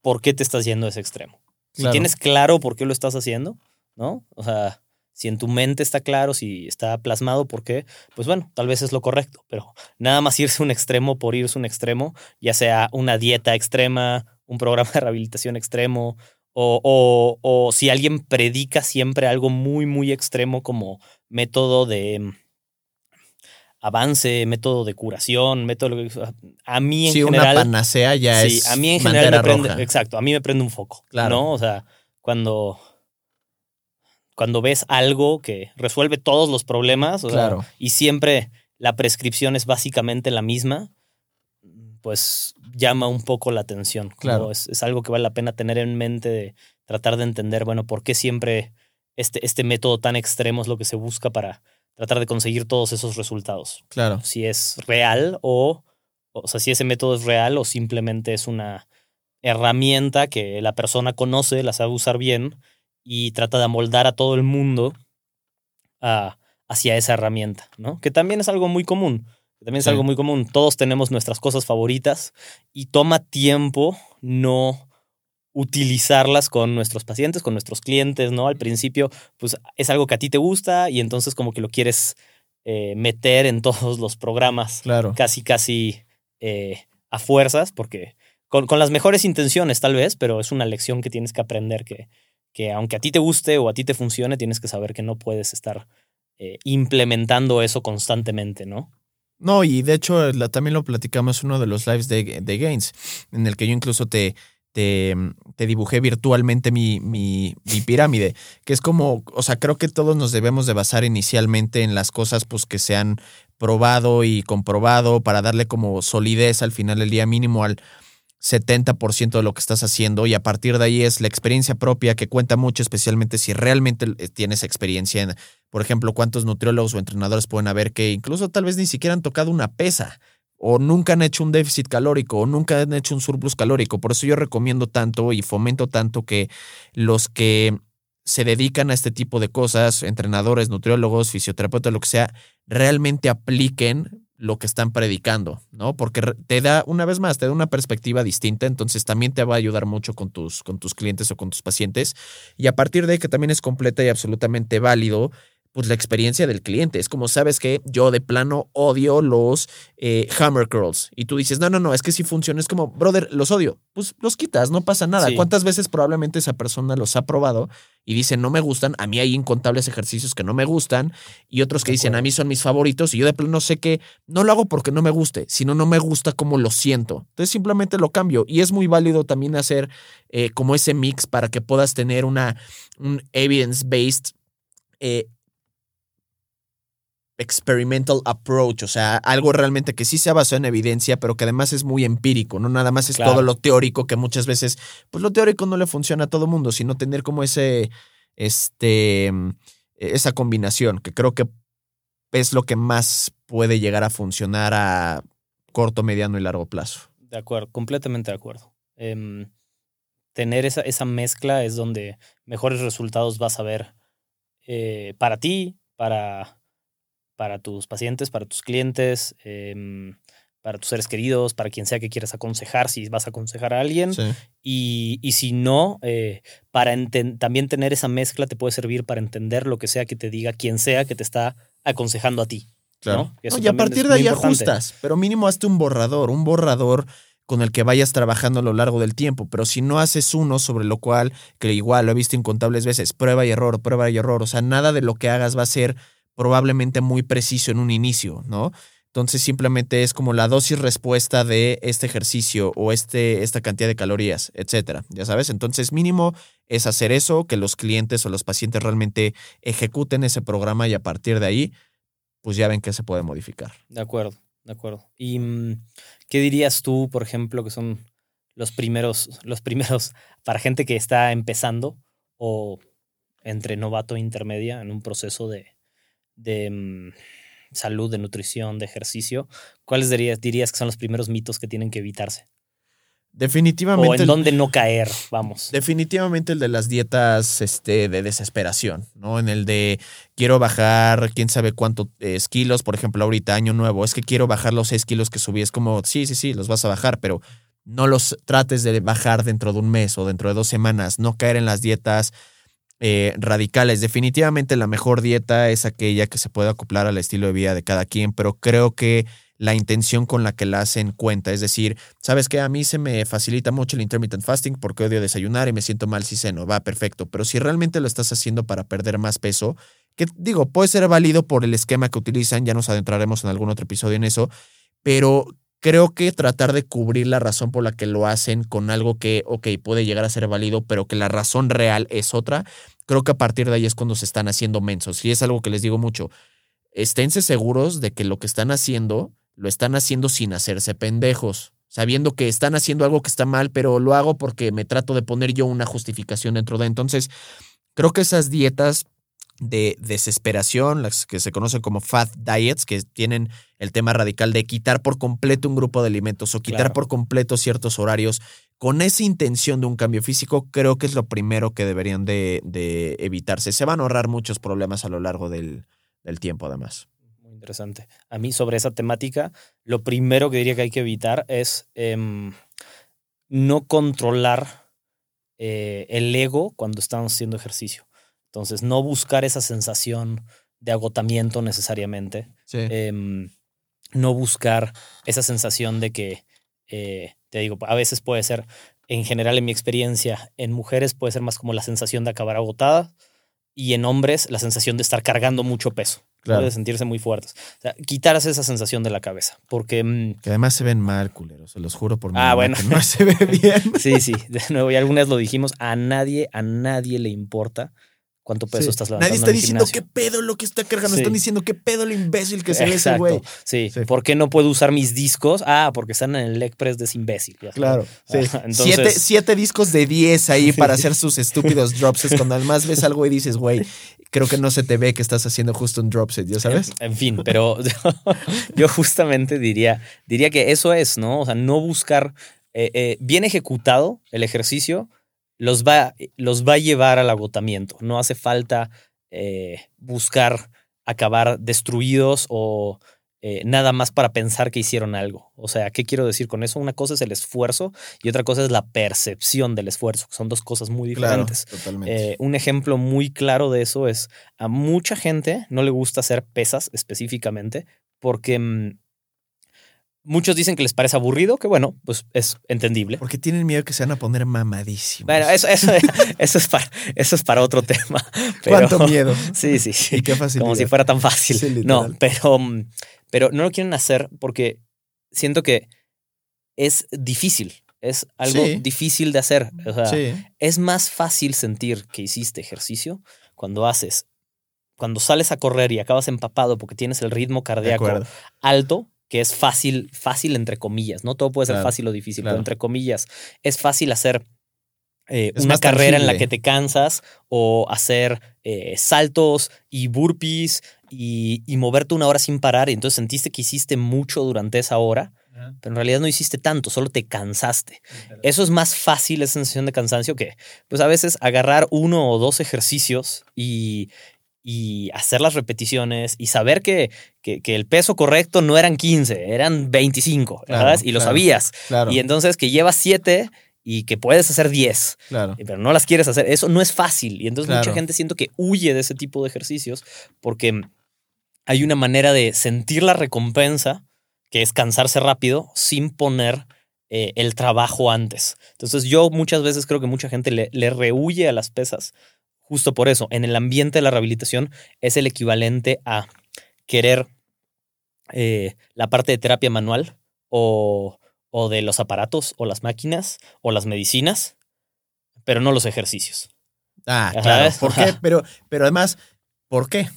por qué te estás yendo a ese extremo. Si Claro. tienes claro por qué lo estás haciendo, ¿no? O sea, si en tu mente está claro, si está plasmado por qué, pues bueno, tal vez es lo correcto, pero nada más irse a un extremo por irse a un extremo, ya sea una dieta extrema, un programa de rehabilitación extremo, o, o- o si alguien predica siempre algo muy, muy extremo como método de mm, avance, método de curación, método... A mí en sí, general... una panacea ya Sí, es a mí en general me prende, roja. exacto, a mí me prende un foco, Claro. ¿no? O sea, cuando cuando ves algo que resuelve todos los problemas, o sea, Claro. y siempre la prescripción es básicamente la misma, pues llama un poco la atención. Como Claro. Es, es algo que vale la pena tener en mente de tratar de entender, bueno, por qué siempre este, este método tan extremo es lo que se busca para tratar de conseguir todos esos resultados Claro. si es real o, o sea, si ese método es real o simplemente es una herramienta que la persona conoce, la sabe usar bien y trata de amoldar a todo el mundo a- hacia esa herramienta, ¿no? Que también es algo muy común. que También es Sí. algo muy común. Todos tenemos nuestras cosas favoritas y toma tiempo no utilizarlas con nuestros pacientes, con nuestros clientes, ¿no? Al principio, pues es algo que a ti te gusta y entonces como que lo quieres eh, meter en todos los programas Claro. casi, casi eh, a fuerzas, porque con, con las mejores intenciones tal vez, pero es una lección que tienes que aprender que, que aunque a ti te guste o a ti te funcione, tienes que saber que no puedes estar eh, implementando eso constantemente, ¿no? No, y de hecho también lo platicamos en uno de los lives de, de Gains, en el que yo incluso te, te, te dibujé virtualmente mi, mi, mi pirámide, que es como, o sea, creo que todos nos debemos de basar inicialmente en las cosas pues que se han probado y comprobado para darle como solidez al final del día mínimo al 70% de lo que estás haciendo y a partir de ahí es la experiencia propia que cuenta mucho, especialmente si realmente eh, tienes experiencia en, por ejemplo, cuántos nutriólogos o entrenadores pueden haber que incluso tal vez ni siquiera han tocado una pesa o nunca han hecho un déficit calórico o nunca han hecho un surplus calórico. Por eso yo recomiendo tanto y fomento tanto que los que se dedican a este tipo de cosas, entrenadores, nutriólogos, fisioterapeutas, lo que sea, realmente apliquen lo que están predicando, ¿no? Porque te da, una vez más, te da una perspectiva distinta, entonces también te va a ayudar mucho con tus, con tus clientes o con tus pacientes. Y a partir de ahí que también es completa y absolutamente válido, pues la experiencia del cliente. Es como, sabes que yo de plano odio los eh, hammer curls. Y tú dices, no, no, no, es que si funciona. Es como, brother, los odio. Pues los quitas, no pasa nada. Sí. ¿Cuántas veces probablemente esa persona los ha probado y dice, no me gustan? A mí hay incontables ejercicios que no me gustan y otros que De dicen, acuerdo. a mí son mis favoritos. Y yo de plano sé que no lo hago porque no me guste, sino no me gusta como lo siento. Entonces simplemente lo cambio. Y es muy válido también hacer eh, como ese mix para que puedas tener una, un evidence-based eh, experimental approach, o sea, algo realmente que sí se ha basado en evidencia, pero que además es muy empírico, no nada más es Claro. todo lo teórico que muchas veces, pues lo teórico no le funciona a todo mundo, sino tener como ese, este, esa combinación, que creo que es lo que más puede llegar a funcionar a corto, mediano y largo plazo. De acuerdo, completamente de acuerdo. Em, tener esa, esa mezcla es donde mejores resultados vas a ver eh, para ti, para, para tus pacientes, para tus clientes, em, para tus seres queridos, para quien sea que quieras aconsejar, si vas a aconsejar a alguien. Sí. Y, y si no, eh, para también tener esa mezcla te puede servir para entender lo que sea que te diga quien sea que te está aconsejando a ti. Claro. ¿no? Y a partir de ahí importante. ajustas, pero mínimo hazte un borrador, un borrador con el que vayas trabajando a lo largo del tiempo. Pero si no haces uno sobre lo cual, que igual lo he visto incontables veces, prueba y error, prueba y error. O sea, nada de lo que hagas va a ser probablemente muy preciso en un inicio, ¿no? Entonces simplemente es como la dosis respuesta de este ejercicio o este, esta cantidad de calorías, etcétera. Ya sabes, entonces mínimo es hacer eso, que los clientes o los pacientes realmente ejecuten ese programa y a partir de ahí, pues ya ven que se puede modificar. De acuerdo, de acuerdo. ¿Y mm, qué dirías tú, por ejemplo, que son los primeros, los primeros para gente que está empezando o entre novato e intermedia en un proceso de, de mm, salud, de nutrición, de ejercicio? ¿Cuáles dirías, dirías que son los primeros mitos que tienen que evitarse? Definitivamente. O en el- dónde no caer, vamos. Definitivamente el de las dietas este, de desesperación, ¿no? En el de quiero bajar quién sabe cuántos kilos, por ejemplo, ahorita año nuevo, es que quiero bajar los 6 kilos que subí, es como, sí, sí, sí, los vas a bajar, pero no los trates de bajar dentro de un mes o dentro de dos semanas, no caer en las dietas eh, radicales. Definitivamente la mejor dieta es aquella que se puede acoplar al estilo de vida de cada quien, pero creo que la intención con la que la hacen cuenta, es decir, ¿sabes qué? A mí se me facilita mucho el intermittent fasting porque odio desayunar y me siento mal si ceno, va perfecto, pero si realmente lo estás haciendo para perder más peso, que digo, puede ser válido por el esquema que utilizan, ya nos adentraremos en algún otro episodio en eso, pero creo que tratar de cubrir la razón por la que lo hacen con algo que, ok, puede llegar a ser válido, pero que la razón real es otra, creo que a partir de ahí es cuando se están haciendo mensos. Y es algo que les digo mucho. Esténse seguros de que lo que están haciendo, lo están haciendo sin hacerse pendejos, sabiendo que están haciendo algo que está mal, pero lo hago porque me trato de poner yo una justificación dentro de. Entonces, creo que esas dietas de desesperación, las que se conocen como fat diets, que tienen el tema radical de quitar por completo un grupo de alimentos o quitar Claro. por completo ciertos horarios, con esa intención de un cambio físico, creo que es lo primero que deberían de, de evitarse. Se van a ahorrar muchos problemas a lo largo del, del tiempo, además. Muy interesante. A mí sobre esa temática, lo primero que diría que hay que evitar es em, no controlar eh, el ego cuando estamos haciendo ejercicio. Entonces, no buscar esa sensación de agotamiento necesariamente. Sí. Em, no buscar esa sensación de que, eh, te digo, a veces puede ser, en general en mi experiencia, en mujeres puede ser más como la sensación de acabar agotada y en hombres la sensación de estar cargando mucho peso. Claro. Puede sentirse muy fuertes. O sea, quitarse esa sensación de la cabeza. Porque, mm, Que además se ven mal, culeros, se los juro por mi Ah, bueno. que no se ve bien. sí, sí, de nuevo, y alguna vez lo dijimos, a nadie, a nadie le importa cuánto peso Sí. estás levantando. Nadie está en el diciendo gimnasio. qué pedo lo que está cargando. Sí. Están diciendo qué pedo el imbécil que se ve ese güey. Sí. Sí. ¿Por qué no puedo usar mis discos? Ah, porque están en el leg press de ese imbécil. ya. Claro, sí. Ajá, entonces- siete, siete discos de 10 ahí para hacer sus estúpidos dropsets. Cuando además ves algo y dices, güey, creo que no se te ve que estás haciendo justo un dropset, ¿ya sabes? En fin, pero yo justamente diría, diría que eso es, ¿no? O sea, no buscar eh, eh, bien ejecutado el ejercicio los va, los va a llevar al agotamiento. No hace falta eh, buscar acabar destruidos o eh, nada más para pensar que hicieron algo. O sea, ¿qué quiero decir con eso? Una cosa es el esfuerzo y otra cosa es la percepción del esfuerzo, que son dos cosas muy diferentes. totalmente. Eh, un ejemplo muy claro de eso es a mucha gente no le gusta hacer pesas específicamente porque mm, muchos dicen que les parece aburrido, que bueno, pues es entendible. Porque tienen miedo que se van a poner mamadísimos. Bueno, eso, eso, eso, es, para, eso es para otro tema. pero- ¿Cuánto miedo? Sí, sí, sí. Y qué facilidad. Como si fuera tan fácil. Sí, no, pero, mm, pero no lo quieren hacer porque siento que es difícil. Es algo Sí. difícil de hacer. O sea, Sí. es más fácil sentir que hiciste ejercicio cuando haces, cuando sales a correr y acabas empapado porque tienes el ritmo cardíaco alto, que es fácil, fácil entre comillas. No todo puede ser Claro, fácil o difícil, claro. pero entre comillas es fácil hacer eh, una carrera en la que te cansas o hacer eh, saltos y burpees y, y moverte una hora sin parar y entonces sentiste que hiciste mucho durante esa hora, pero en realidad no hiciste tanto, solo te cansaste. Eso es más fácil, esa sensación de cansancio, que pues a veces agarrar uno o dos ejercicios y, y hacer las repeticiones y saber que, que, que el peso correcto no eran 15, eran 25, Claro, ¿sabes? Y lo claro, sabías. Claro. Y entonces que llevas 7 y que puedes hacer 10, claro. pero no las quieres hacer, eso no es fácil. Y entonces mucha gente siento que huye de ese tipo de ejercicios porque hay una manera de sentir la recompensa, que es cansarse rápido, sin poner eh, el trabajo antes. Entonces yo muchas veces creo que mucha gente le, le rehuye a las pesas justo por eso. En el ambiente de la rehabilitación es el equivalente a querer eh, la parte de terapia manual o, o de los aparatos o las máquinas o las medicinas, pero no los ejercicios. Ah, claro. ¿Por qué? Pero, pero además, ¿por qué?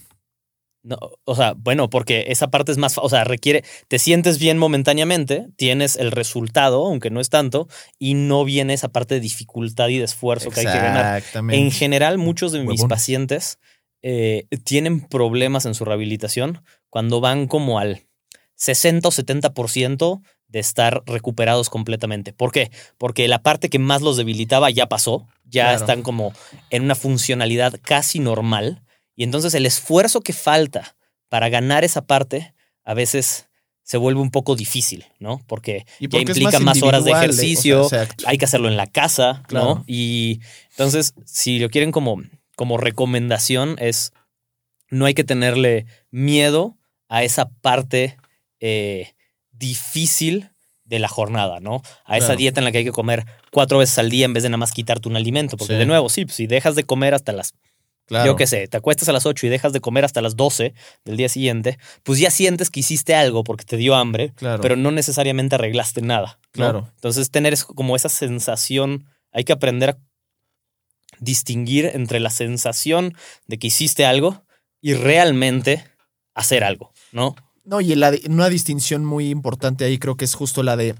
No, o sea, bueno, porque esa parte es más, o sea, requiere, te sientes bien momentáneamente, tienes el resultado, aunque no es tanto, y no viene esa parte de dificultad y de esfuerzo que hay que ganar. Exactamente. En general, muchos de mis pacientes eh, tienen problemas en su rehabilitación cuando van como al 60 o 70% de estar recuperados completamente. ¿Por qué? Porque la parte que más los debilitaba ya pasó, ya Claro. están como en una funcionalidad casi normal. Y entonces el esfuerzo que falta para ganar esa parte a veces se vuelve un poco difícil, ¿no? Porque Y ya porque implica más, horas de individual, ejercicio, o sea, exacto. hay que hacerlo en la casa, Claro. ¿no? Y entonces, si lo quieren como, como recomendación, es no hay que tenerle miedo a esa parte eh, difícil de la jornada, ¿no? A esa Claro. dieta en la que hay que comer cuatro veces al día en vez de nada más quitarte un alimento. Porque Sí. de nuevo, sí, pues, si dejas de comer hasta las Claro. yo qué sé, te acuestas a las 8 y dejas de comer hasta las 12 del día siguiente, pues ya sientes que hiciste algo porque te dio hambre, Claro. pero no necesariamente arreglaste nada. ¿no? Claro. Entonces, tener como esa sensación, hay que aprender a distinguir entre la sensación de que hiciste algo y realmente hacer algo, ¿no? No, y la, una distinción muy importante ahí creo que es justo la de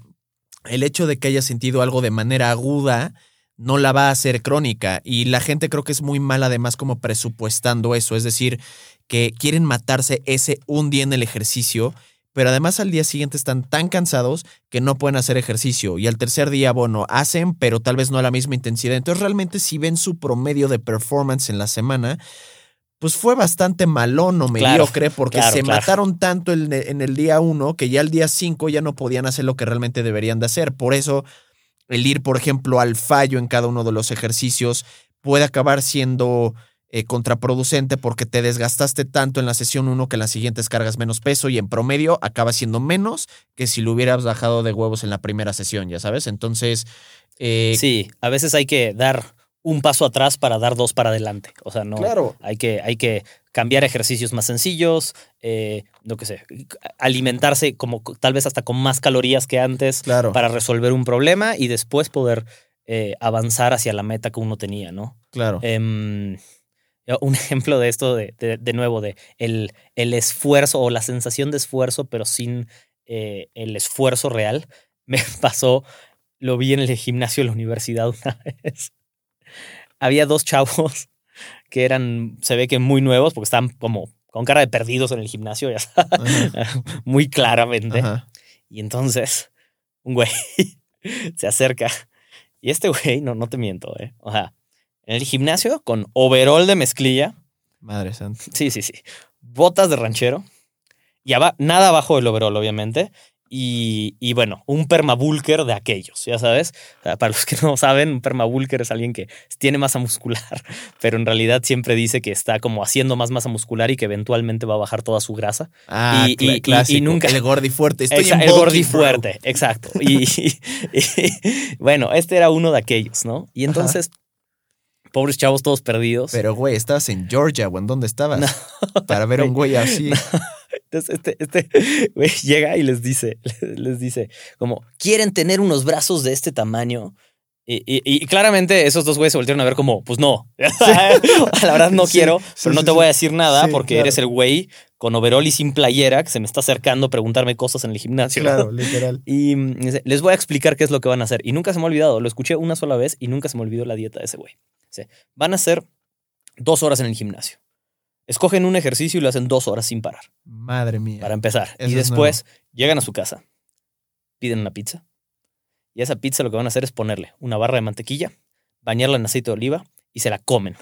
el hecho de que haya sentido algo de manera aguda no la va a hacer crónica. Y la gente creo que es muy mal además como presupuestando eso. Es decir, que quieren matarse ese un día en el ejercicio, pero además al día siguiente están tan cansados que no pueden hacer ejercicio. Y al tercer día, bueno, hacen, pero tal vez no a la misma intensidad. Entonces realmente si ven su promedio de performance en la semana, pues fue bastante malón o Claro, mediocre porque claro, se claro. mataron tanto en, en el día uno que ya el día cinco ya no podían hacer lo que realmente deberían de hacer. Por eso el ir, por ejemplo, al fallo en cada uno de los ejercicios puede acabar siendo eh, contraproducente porque te desgastaste tanto en la sesión 1 que en las siguientes cargas menos peso y en promedio acaba siendo menos que si lo hubieras bajado de huevos en la primera sesión, ya sabes. Entonces, eh, Sí, a veces hay que dar un paso atrás para dar dos para adelante. O sea, no. claro. Hay que, hay que cambiar ejercicios más sencillos, eh, no qué sé, alimentarse como tal vez hasta con más calorías que antes Claro. para resolver un problema y después poder eh, avanzar hacia la meta que uno tenía, ¿no? Claro. Em, un ejemplo de esto, de, de- de nuevo, de el, el esfuerzo o la sensación de esfuerzo, pero sin eh, el esfuerzo real, me pasó, lo vi en el gimnasio de la universidad una vez. Había dos chavos que eran, se ve que muy nuevos, porque estaban como con cara de perdidos en el gimnasio, ya sabes, muy claramente. ajá. Y entonces, un güey se acerca. Y este güey, no, no te miento, ¿eh? O sea, en el gimnasio con overall de mezclilla. Madre santa. Sí, sí, sí. Botas de ranchero. Y aba- nada abajo del overall, obviamente. Y, y bueno, un permabulker de aquellos, ya sabes. O sea, para los que no saben, un permabulker es alguien que tiene masa muscular, pero en realidad siempre dice que está como haciendo más masa muscular y que eventualmente va a bajar toda su grasa. Ah, Y- cla- y- y- clásico. y nunca- El gordi fuerte. Estoy Exa- en el gordi fuerte, exacto. Y, bueno, este era uno de aquellos, ¿no? Y entonces, pobres chavos todos perdidos. Pero, güey, estabas en Georgia, ¿o en dónde estabas? Para ver a un güey así. Entonces, este, este güey llega y les dice, les dice, como, ¿quieren tener unos brazos de este tamaño? Y, y- y claramente esos dos güeyes se volvieron a ver como, pues no. La verdad no Sí, quiero, sí, pero no sí, te voy a decir nada porque claro. eres el güey con overol y sin playera que se me está acercando a preguntarme cosas en el gimnasio. Claro, literal. Y mm, les voy a explicar qué es lo que van a hacer. Y nunca se me ha olvidado, lo escuché una sola vez y nunca se me olvidó la dieta de ese güey. Van a hacer dos horas en el gimnasio. Escogen un ejercicio y lo hacen dos horas sin parar, Madre mía. para empezar. Eso y es después llegan a su casa, piden una pizza. Y a esa pizza lo que van a hacer es ponerle una barra de mantequilla, bañarla en aceite de oliva y se la comen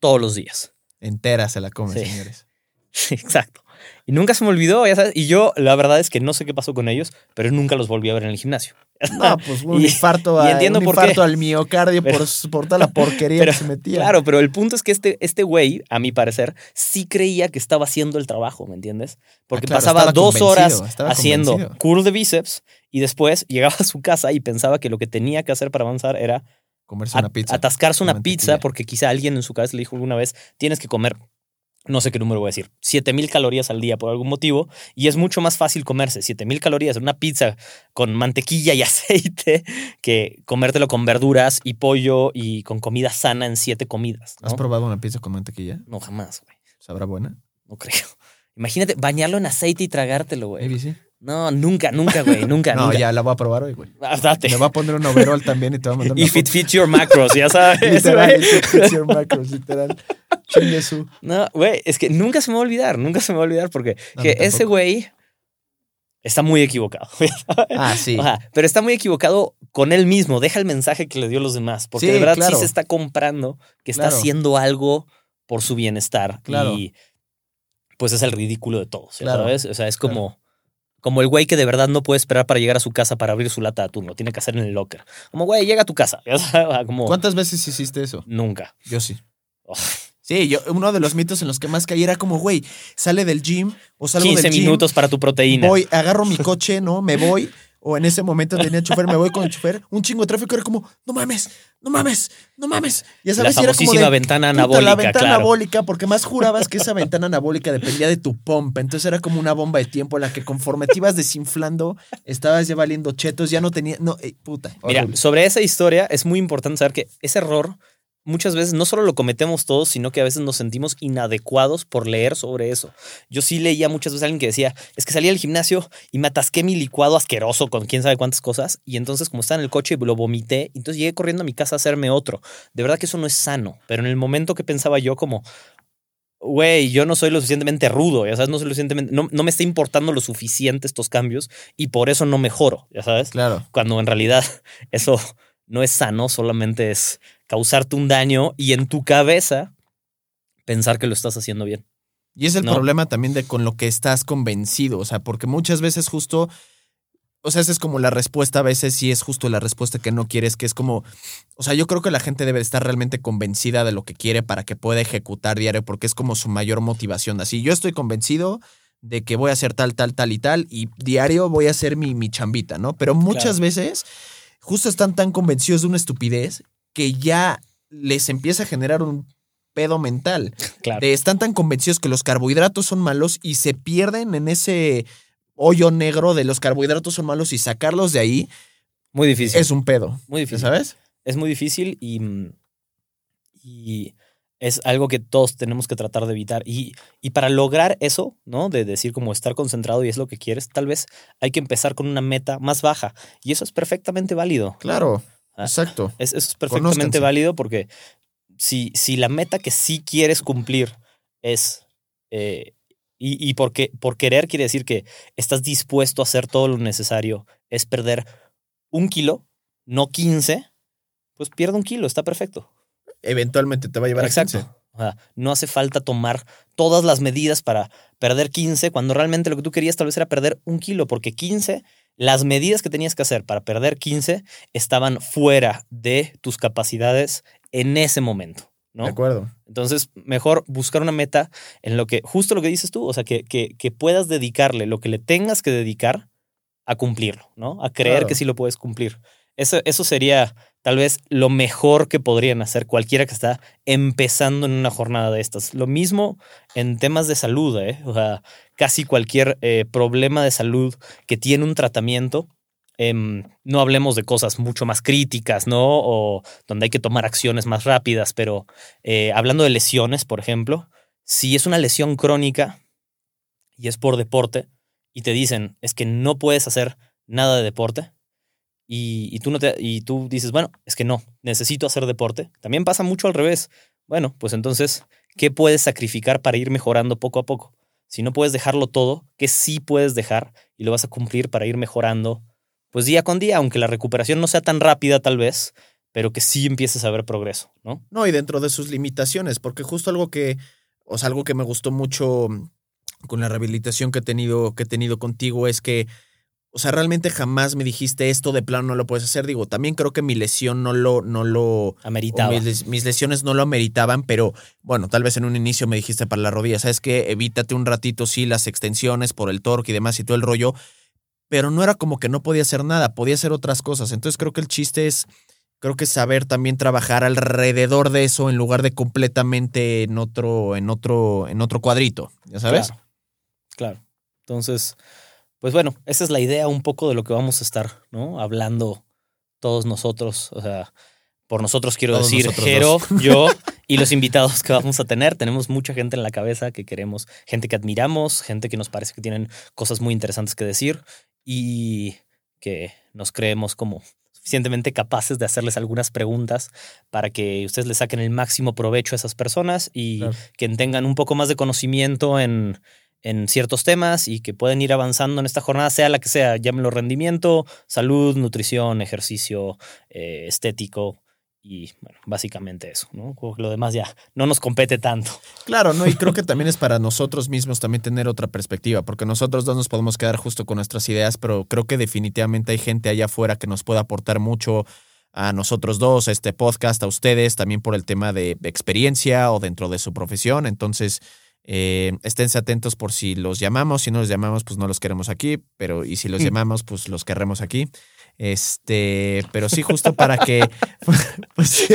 todos los días. Entera se la come, Sí. señores. Sí, exacto. Y nunca se me olvidó, ya sabes. Y yo, la verdad es que no sé qué pasó con ellos, pero nunca los volví a ver en el gimnasio. No, pues un Y- infarto, y a- entiendo un por infarto qué. al miocardio Pero- por, por toda la porquería pero- que se metía. Claro, pero el punto es que este, este güey, a mi parecer, sí creía que estaba haciendo el trabajo, ¿me entiendes? Porque Ah, claro, pasaba dos horas haciendo convencido. curl de bíceps y después llegaba a su casa y pensaba que lo que tenía que hacer para avanzar era Comerse una pizza. atascarse una mantequilla. pizza porque quizá alguien en su cabeza le dijo alguna vez, tienes que comer, no sé qué número voy a decir, 7000 calorías al día por algún motivo y es mucho más fácil comerse 7000 calorías en una pizza con mantequilla y aceite que comértelo con verduras y pollo y con comida sana en siete comidas. ¿Has probado una pizza con mantequilla? No, jamás, güey. ¿Sabrá buena? No creo. Imagínate bañarlo en aceite y tragártelo, güey. Sí. No, nunca, nunca, güey. Nunca, No, nunca. ya la voy a probar hoy, güey. Ah, date. Me va a poner un overall también y te va a mandar una If it fits your macros, ya sabes. Literal, güey. it's- it's your macros, literal. Chingue su. No, güey, es que nunca se me va a olvidar, nunca se me va a olvidar porque No, que ese güey está muy equivocado. Ah, sí. O sea, pero está muy equivocado con él mismo. Deja el mensaje que le dio a los demás. Porque Sí, de verdad claro. sí se está comprando que está Claro. haciendo algo por su bienestar. Claro. Y pues es el ridículo de todos. ¿ya Claro. ¿Sabes? O sea, es como. Como el güey que de verdad no puede esperar para llegar a su casa para abrir su lata de atún. Lo tiene que hacer en el locker. Como, güey, llega a tu casa. Como, ¿Cuántas veces hiciste eso? Nunca. Yo sí. Oh, Sí, yo, uno de los mitos en los que más caí era como, güey, sale del gym o salgo 15 del gym, minutos para tu proteína. voy, agarro mi coche, ¿no? Me voy, o en ese momento tenía chofer, me voy con el chofer, un chingo de tráfico, era como, no mames, no mames, no mames. Ya la sabes, y era como famosísima de, ventana anabólica, la ventana claro. anabólica, porque más jurabas que esa ventana anabólica dependía de tu pompa, entonces era como una bomba de tiempo en la que conforme te ibas desinflando, estabas ya valiendo chetos, ya no tenía, no, eh, puta. Mira, horrible. sobre esa historia es muy importante saber que ese error muchas veces no solo lo cometemos todos, sino que a veces nos sentimos inadecuados por leer sobre eso. Yo sí leía muchas veces a alguien que decía, es que salí al gimnasio y me atasqué mi licuado asqueroso con quién sabe cuántas cosas, y entonces como estaba en el coche lo vomité, entonces llegué corriendo a mi casa a hacerme otro. De verdad que eso no es sano, pero en el momento que pensaba yo como... Güey, yo no soy lo suficientemente rudo, ya sabes, no soy lo suficientemente, no, no me está importando lo suficiente estos cambios y por eso no mejoro, ya sabes Claro. cuando en realidad eso no es sano, solamente es causarte un daño y en tu cabeza pensar que lo estás haciendo bien. Y es el No. problema también de con lo que estás convencido, o sea, porque muchas veces justo, o sea, esa es como la respuesta, a veces sí es justo la respuesta que no quieres, que es como, o sea, yo creo que la gente debe estar realmente convencida de lo que quiere para que pueda ejecutar diario, porque es como su mayor motivación. Así, yo estoy convencido de que voy a hacer tal, tal, tal y tal, y diario voy a hacer mi, mi chambita, ¿no? Pero muchas Claro. veces justo están tan convencidos de una estupidez que ya les empieza a generar un pedo mental. Claro. De- están tan convencidos que los carbohidratos son malos y se pierden en ese hoyo negro de los carbohidratos son malos y sacarlos de ahí Muy difícil. es un pedo. muy difícil. ¿Sabes? Es muy difícil y, mm, y es algo que todos tenemos que tratar de evitar. Y, y para lograr eso, ¿no? De decir como estar concentrado y es lo que quieres, tal vez hay que empezar con una meta más baja. Y eso es perfectamente válido. Claro. Exacto. Es, eso es perfectamente Conózcanse. válido porque si, si la meta que sí quieres cumplir es. eh, y y porque, por querer quiere decir que estás dispuesto a hacer todo lo necesario, es perder un kilo, no 15, pues pierde un kilo, está perfecto. Eventualmente te va a llevar a Exacto. 15. O sea, no hace falta tomar todas las medidas para perder 15, cuando realmente lo que tú querías tal vez era perder un kilo, porque 15, las medidas que tenías que hacer para perder 15 estaban fuera de tus capacidades en ese momento, ¿no? De acuerdo. Entonces, mejor buscar una meta en lo que, justo lo que dices tú, o sea, que, que, que puedas dedicarle lo que le tengas que dedicar a cumplirlo, ¿no? A creer Claro. que sí lo puedes cumplir. Eso, eso sería tal vez lo mejor que podrían hacer cualquiera que está empezando en una jornada de estas. Lo mismo en temas de salud, ¿eh? O sea, casi cualquier eh, problema de salud que tiene un tratamiento. em, no hablemos de cosas mucho más críticas, ¿no? O donde hay que tomar acciones más rápidas, pero eh, hablando de lesiones, por ejemplo, si es una lesión crónica y es por deporte y te dicen es que no puedes hacer nada de deporte y, y tú, no te, y tú dices, bueno, es que no, necesito hacer deporte, también pasa mucho al revés. Bueno, pues entonces, ¿qué puedes sacrificar para ir mejorando poco a poco? Si no puedes dejarlo todo, ¿qué sí puedes dejar y lo vas a cumplir para ir mejorando? Pues día con día, aunque la recuperación no sea tan rápida tal vez, pero que sí empieces a ver progreso, ¿no? No, y dentro de sus limitaciones, porque justo algo que o algo que me gustó mucho con la rehabilitación que he tenido, que he tenido contigo es que, o sea, realmente jamás me dijiste esto de plano no lo puedes hacer. Digo, también creo que mi lesión no lo, no lo ameritaba. Mis, mis, lesiones no lo ameritaban, pero bueno, tal vez en un inicio me dijiste para la rodilla, sabes que evítate un ratito, sí, las extensiones por el torque y demás y todo el rollo, pero no era como que no podía hacer nada, podía hacer otras cosas. Entonces creo que el chiste es creo que saber también trabajar alrededor de eso en lugar de completamente en otro, en otro, en otro cuadrito, ¿ya sabes? Claro, claro. Entonces, pues bueno, esa es la idea un poco de lo que vamos a estar, ¿no? Hablando todos nosotros, o sea, por nosotros quiero Todos decir, nosotros Jero, dos. yo y los invitados que vamos a tener. Tenemos mucha gente en la cabeza que queremos, gente que admiramos, gente que nos parece que tienen cosas muy interesantes que decir y que nos creemos como suficientemente capaces de hacerles algunas preguntas para que ustedes le saquen el máximo provecho a esas personas y Claro. que tengan un poco más de conocimiento en, en ciertos temas y que pueden ir avanzando en esta jornada, sea la que sea, llámenlo rendimiento, salud, nutrición, ejercicio, eh, estético y bueno, básicamente eso, ¿no? Lo demás ya no nos compete tanto. Claro, ¿no? Y creo que también es para nosotros mismos también tener otra perspectiva, porque nosotros dos nos podemos quedar justo con nuestras ideas, pero creo que definitivamente hay gente allá afuera que nos puede aportar mucho a nosotros dos, a este podcast, a ustedes, también por el tema de experiencia o dentro de su profesión. Entonces, eh, esténse atentos por si los llamamos. Si no los llamamos, pues no los queremos aquí, pero y si los llamamos, pues los querremos aquí. Este, pero sí, justo para que. Pues,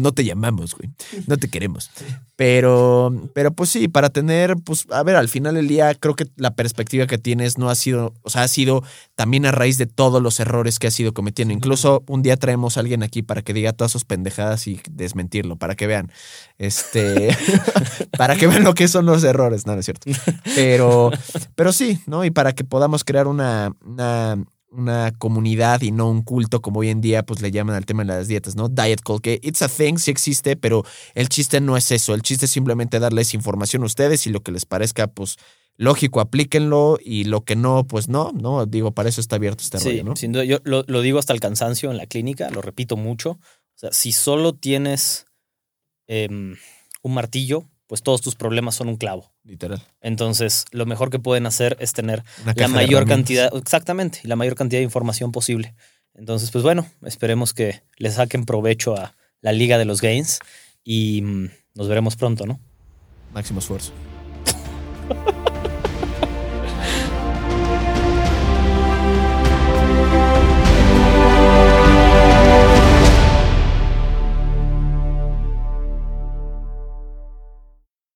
no te llamamos, güey. No te queremos. Pero, pero pues sí, para tener, pues, a ver, al final del día, creo que la perspectiva que tienes no ha sido, o sea, ha sido también a raíz de todos los errores que has ido cometiendo. Incluso un día traemos a alguien aquí para que diga todas sus pendejadas y desmentirlo, para que vean. Este, para que vean lo que son los errores, no, no es cierto. Pero, pero sí, ¿no? Y para que podamos crear una, una, una comunidad y no un culto como hoy en día pues le llaman al tema de las dietas, ¿no? Diet cult, que it's a thing, sí existe, pero el chiste no es eso, el chiste es simplemente darles información a ustedes y lo que les parezca pues lógico, aplíquenlo y lo que no, pues no, no, digo, para eso está abierto este Sí, rollo, ¿no? sin duda. Yo lo, lo digo hasta el cansancio en la clínica, lo repito mucho. O sea, si solo tienes em, un martillo, pues todos tus problemas son un clavo. Literal. Entonces, lo mejor que pueden hacer es tener la mayor cantidad, exactamente, la mayor cantidad de información posible. Entonces, pues bueno, esperemos que le saquen provecho a la Liga de los Gains y mm, nos veremos pronto, ¿no? Máximo esfuerzo.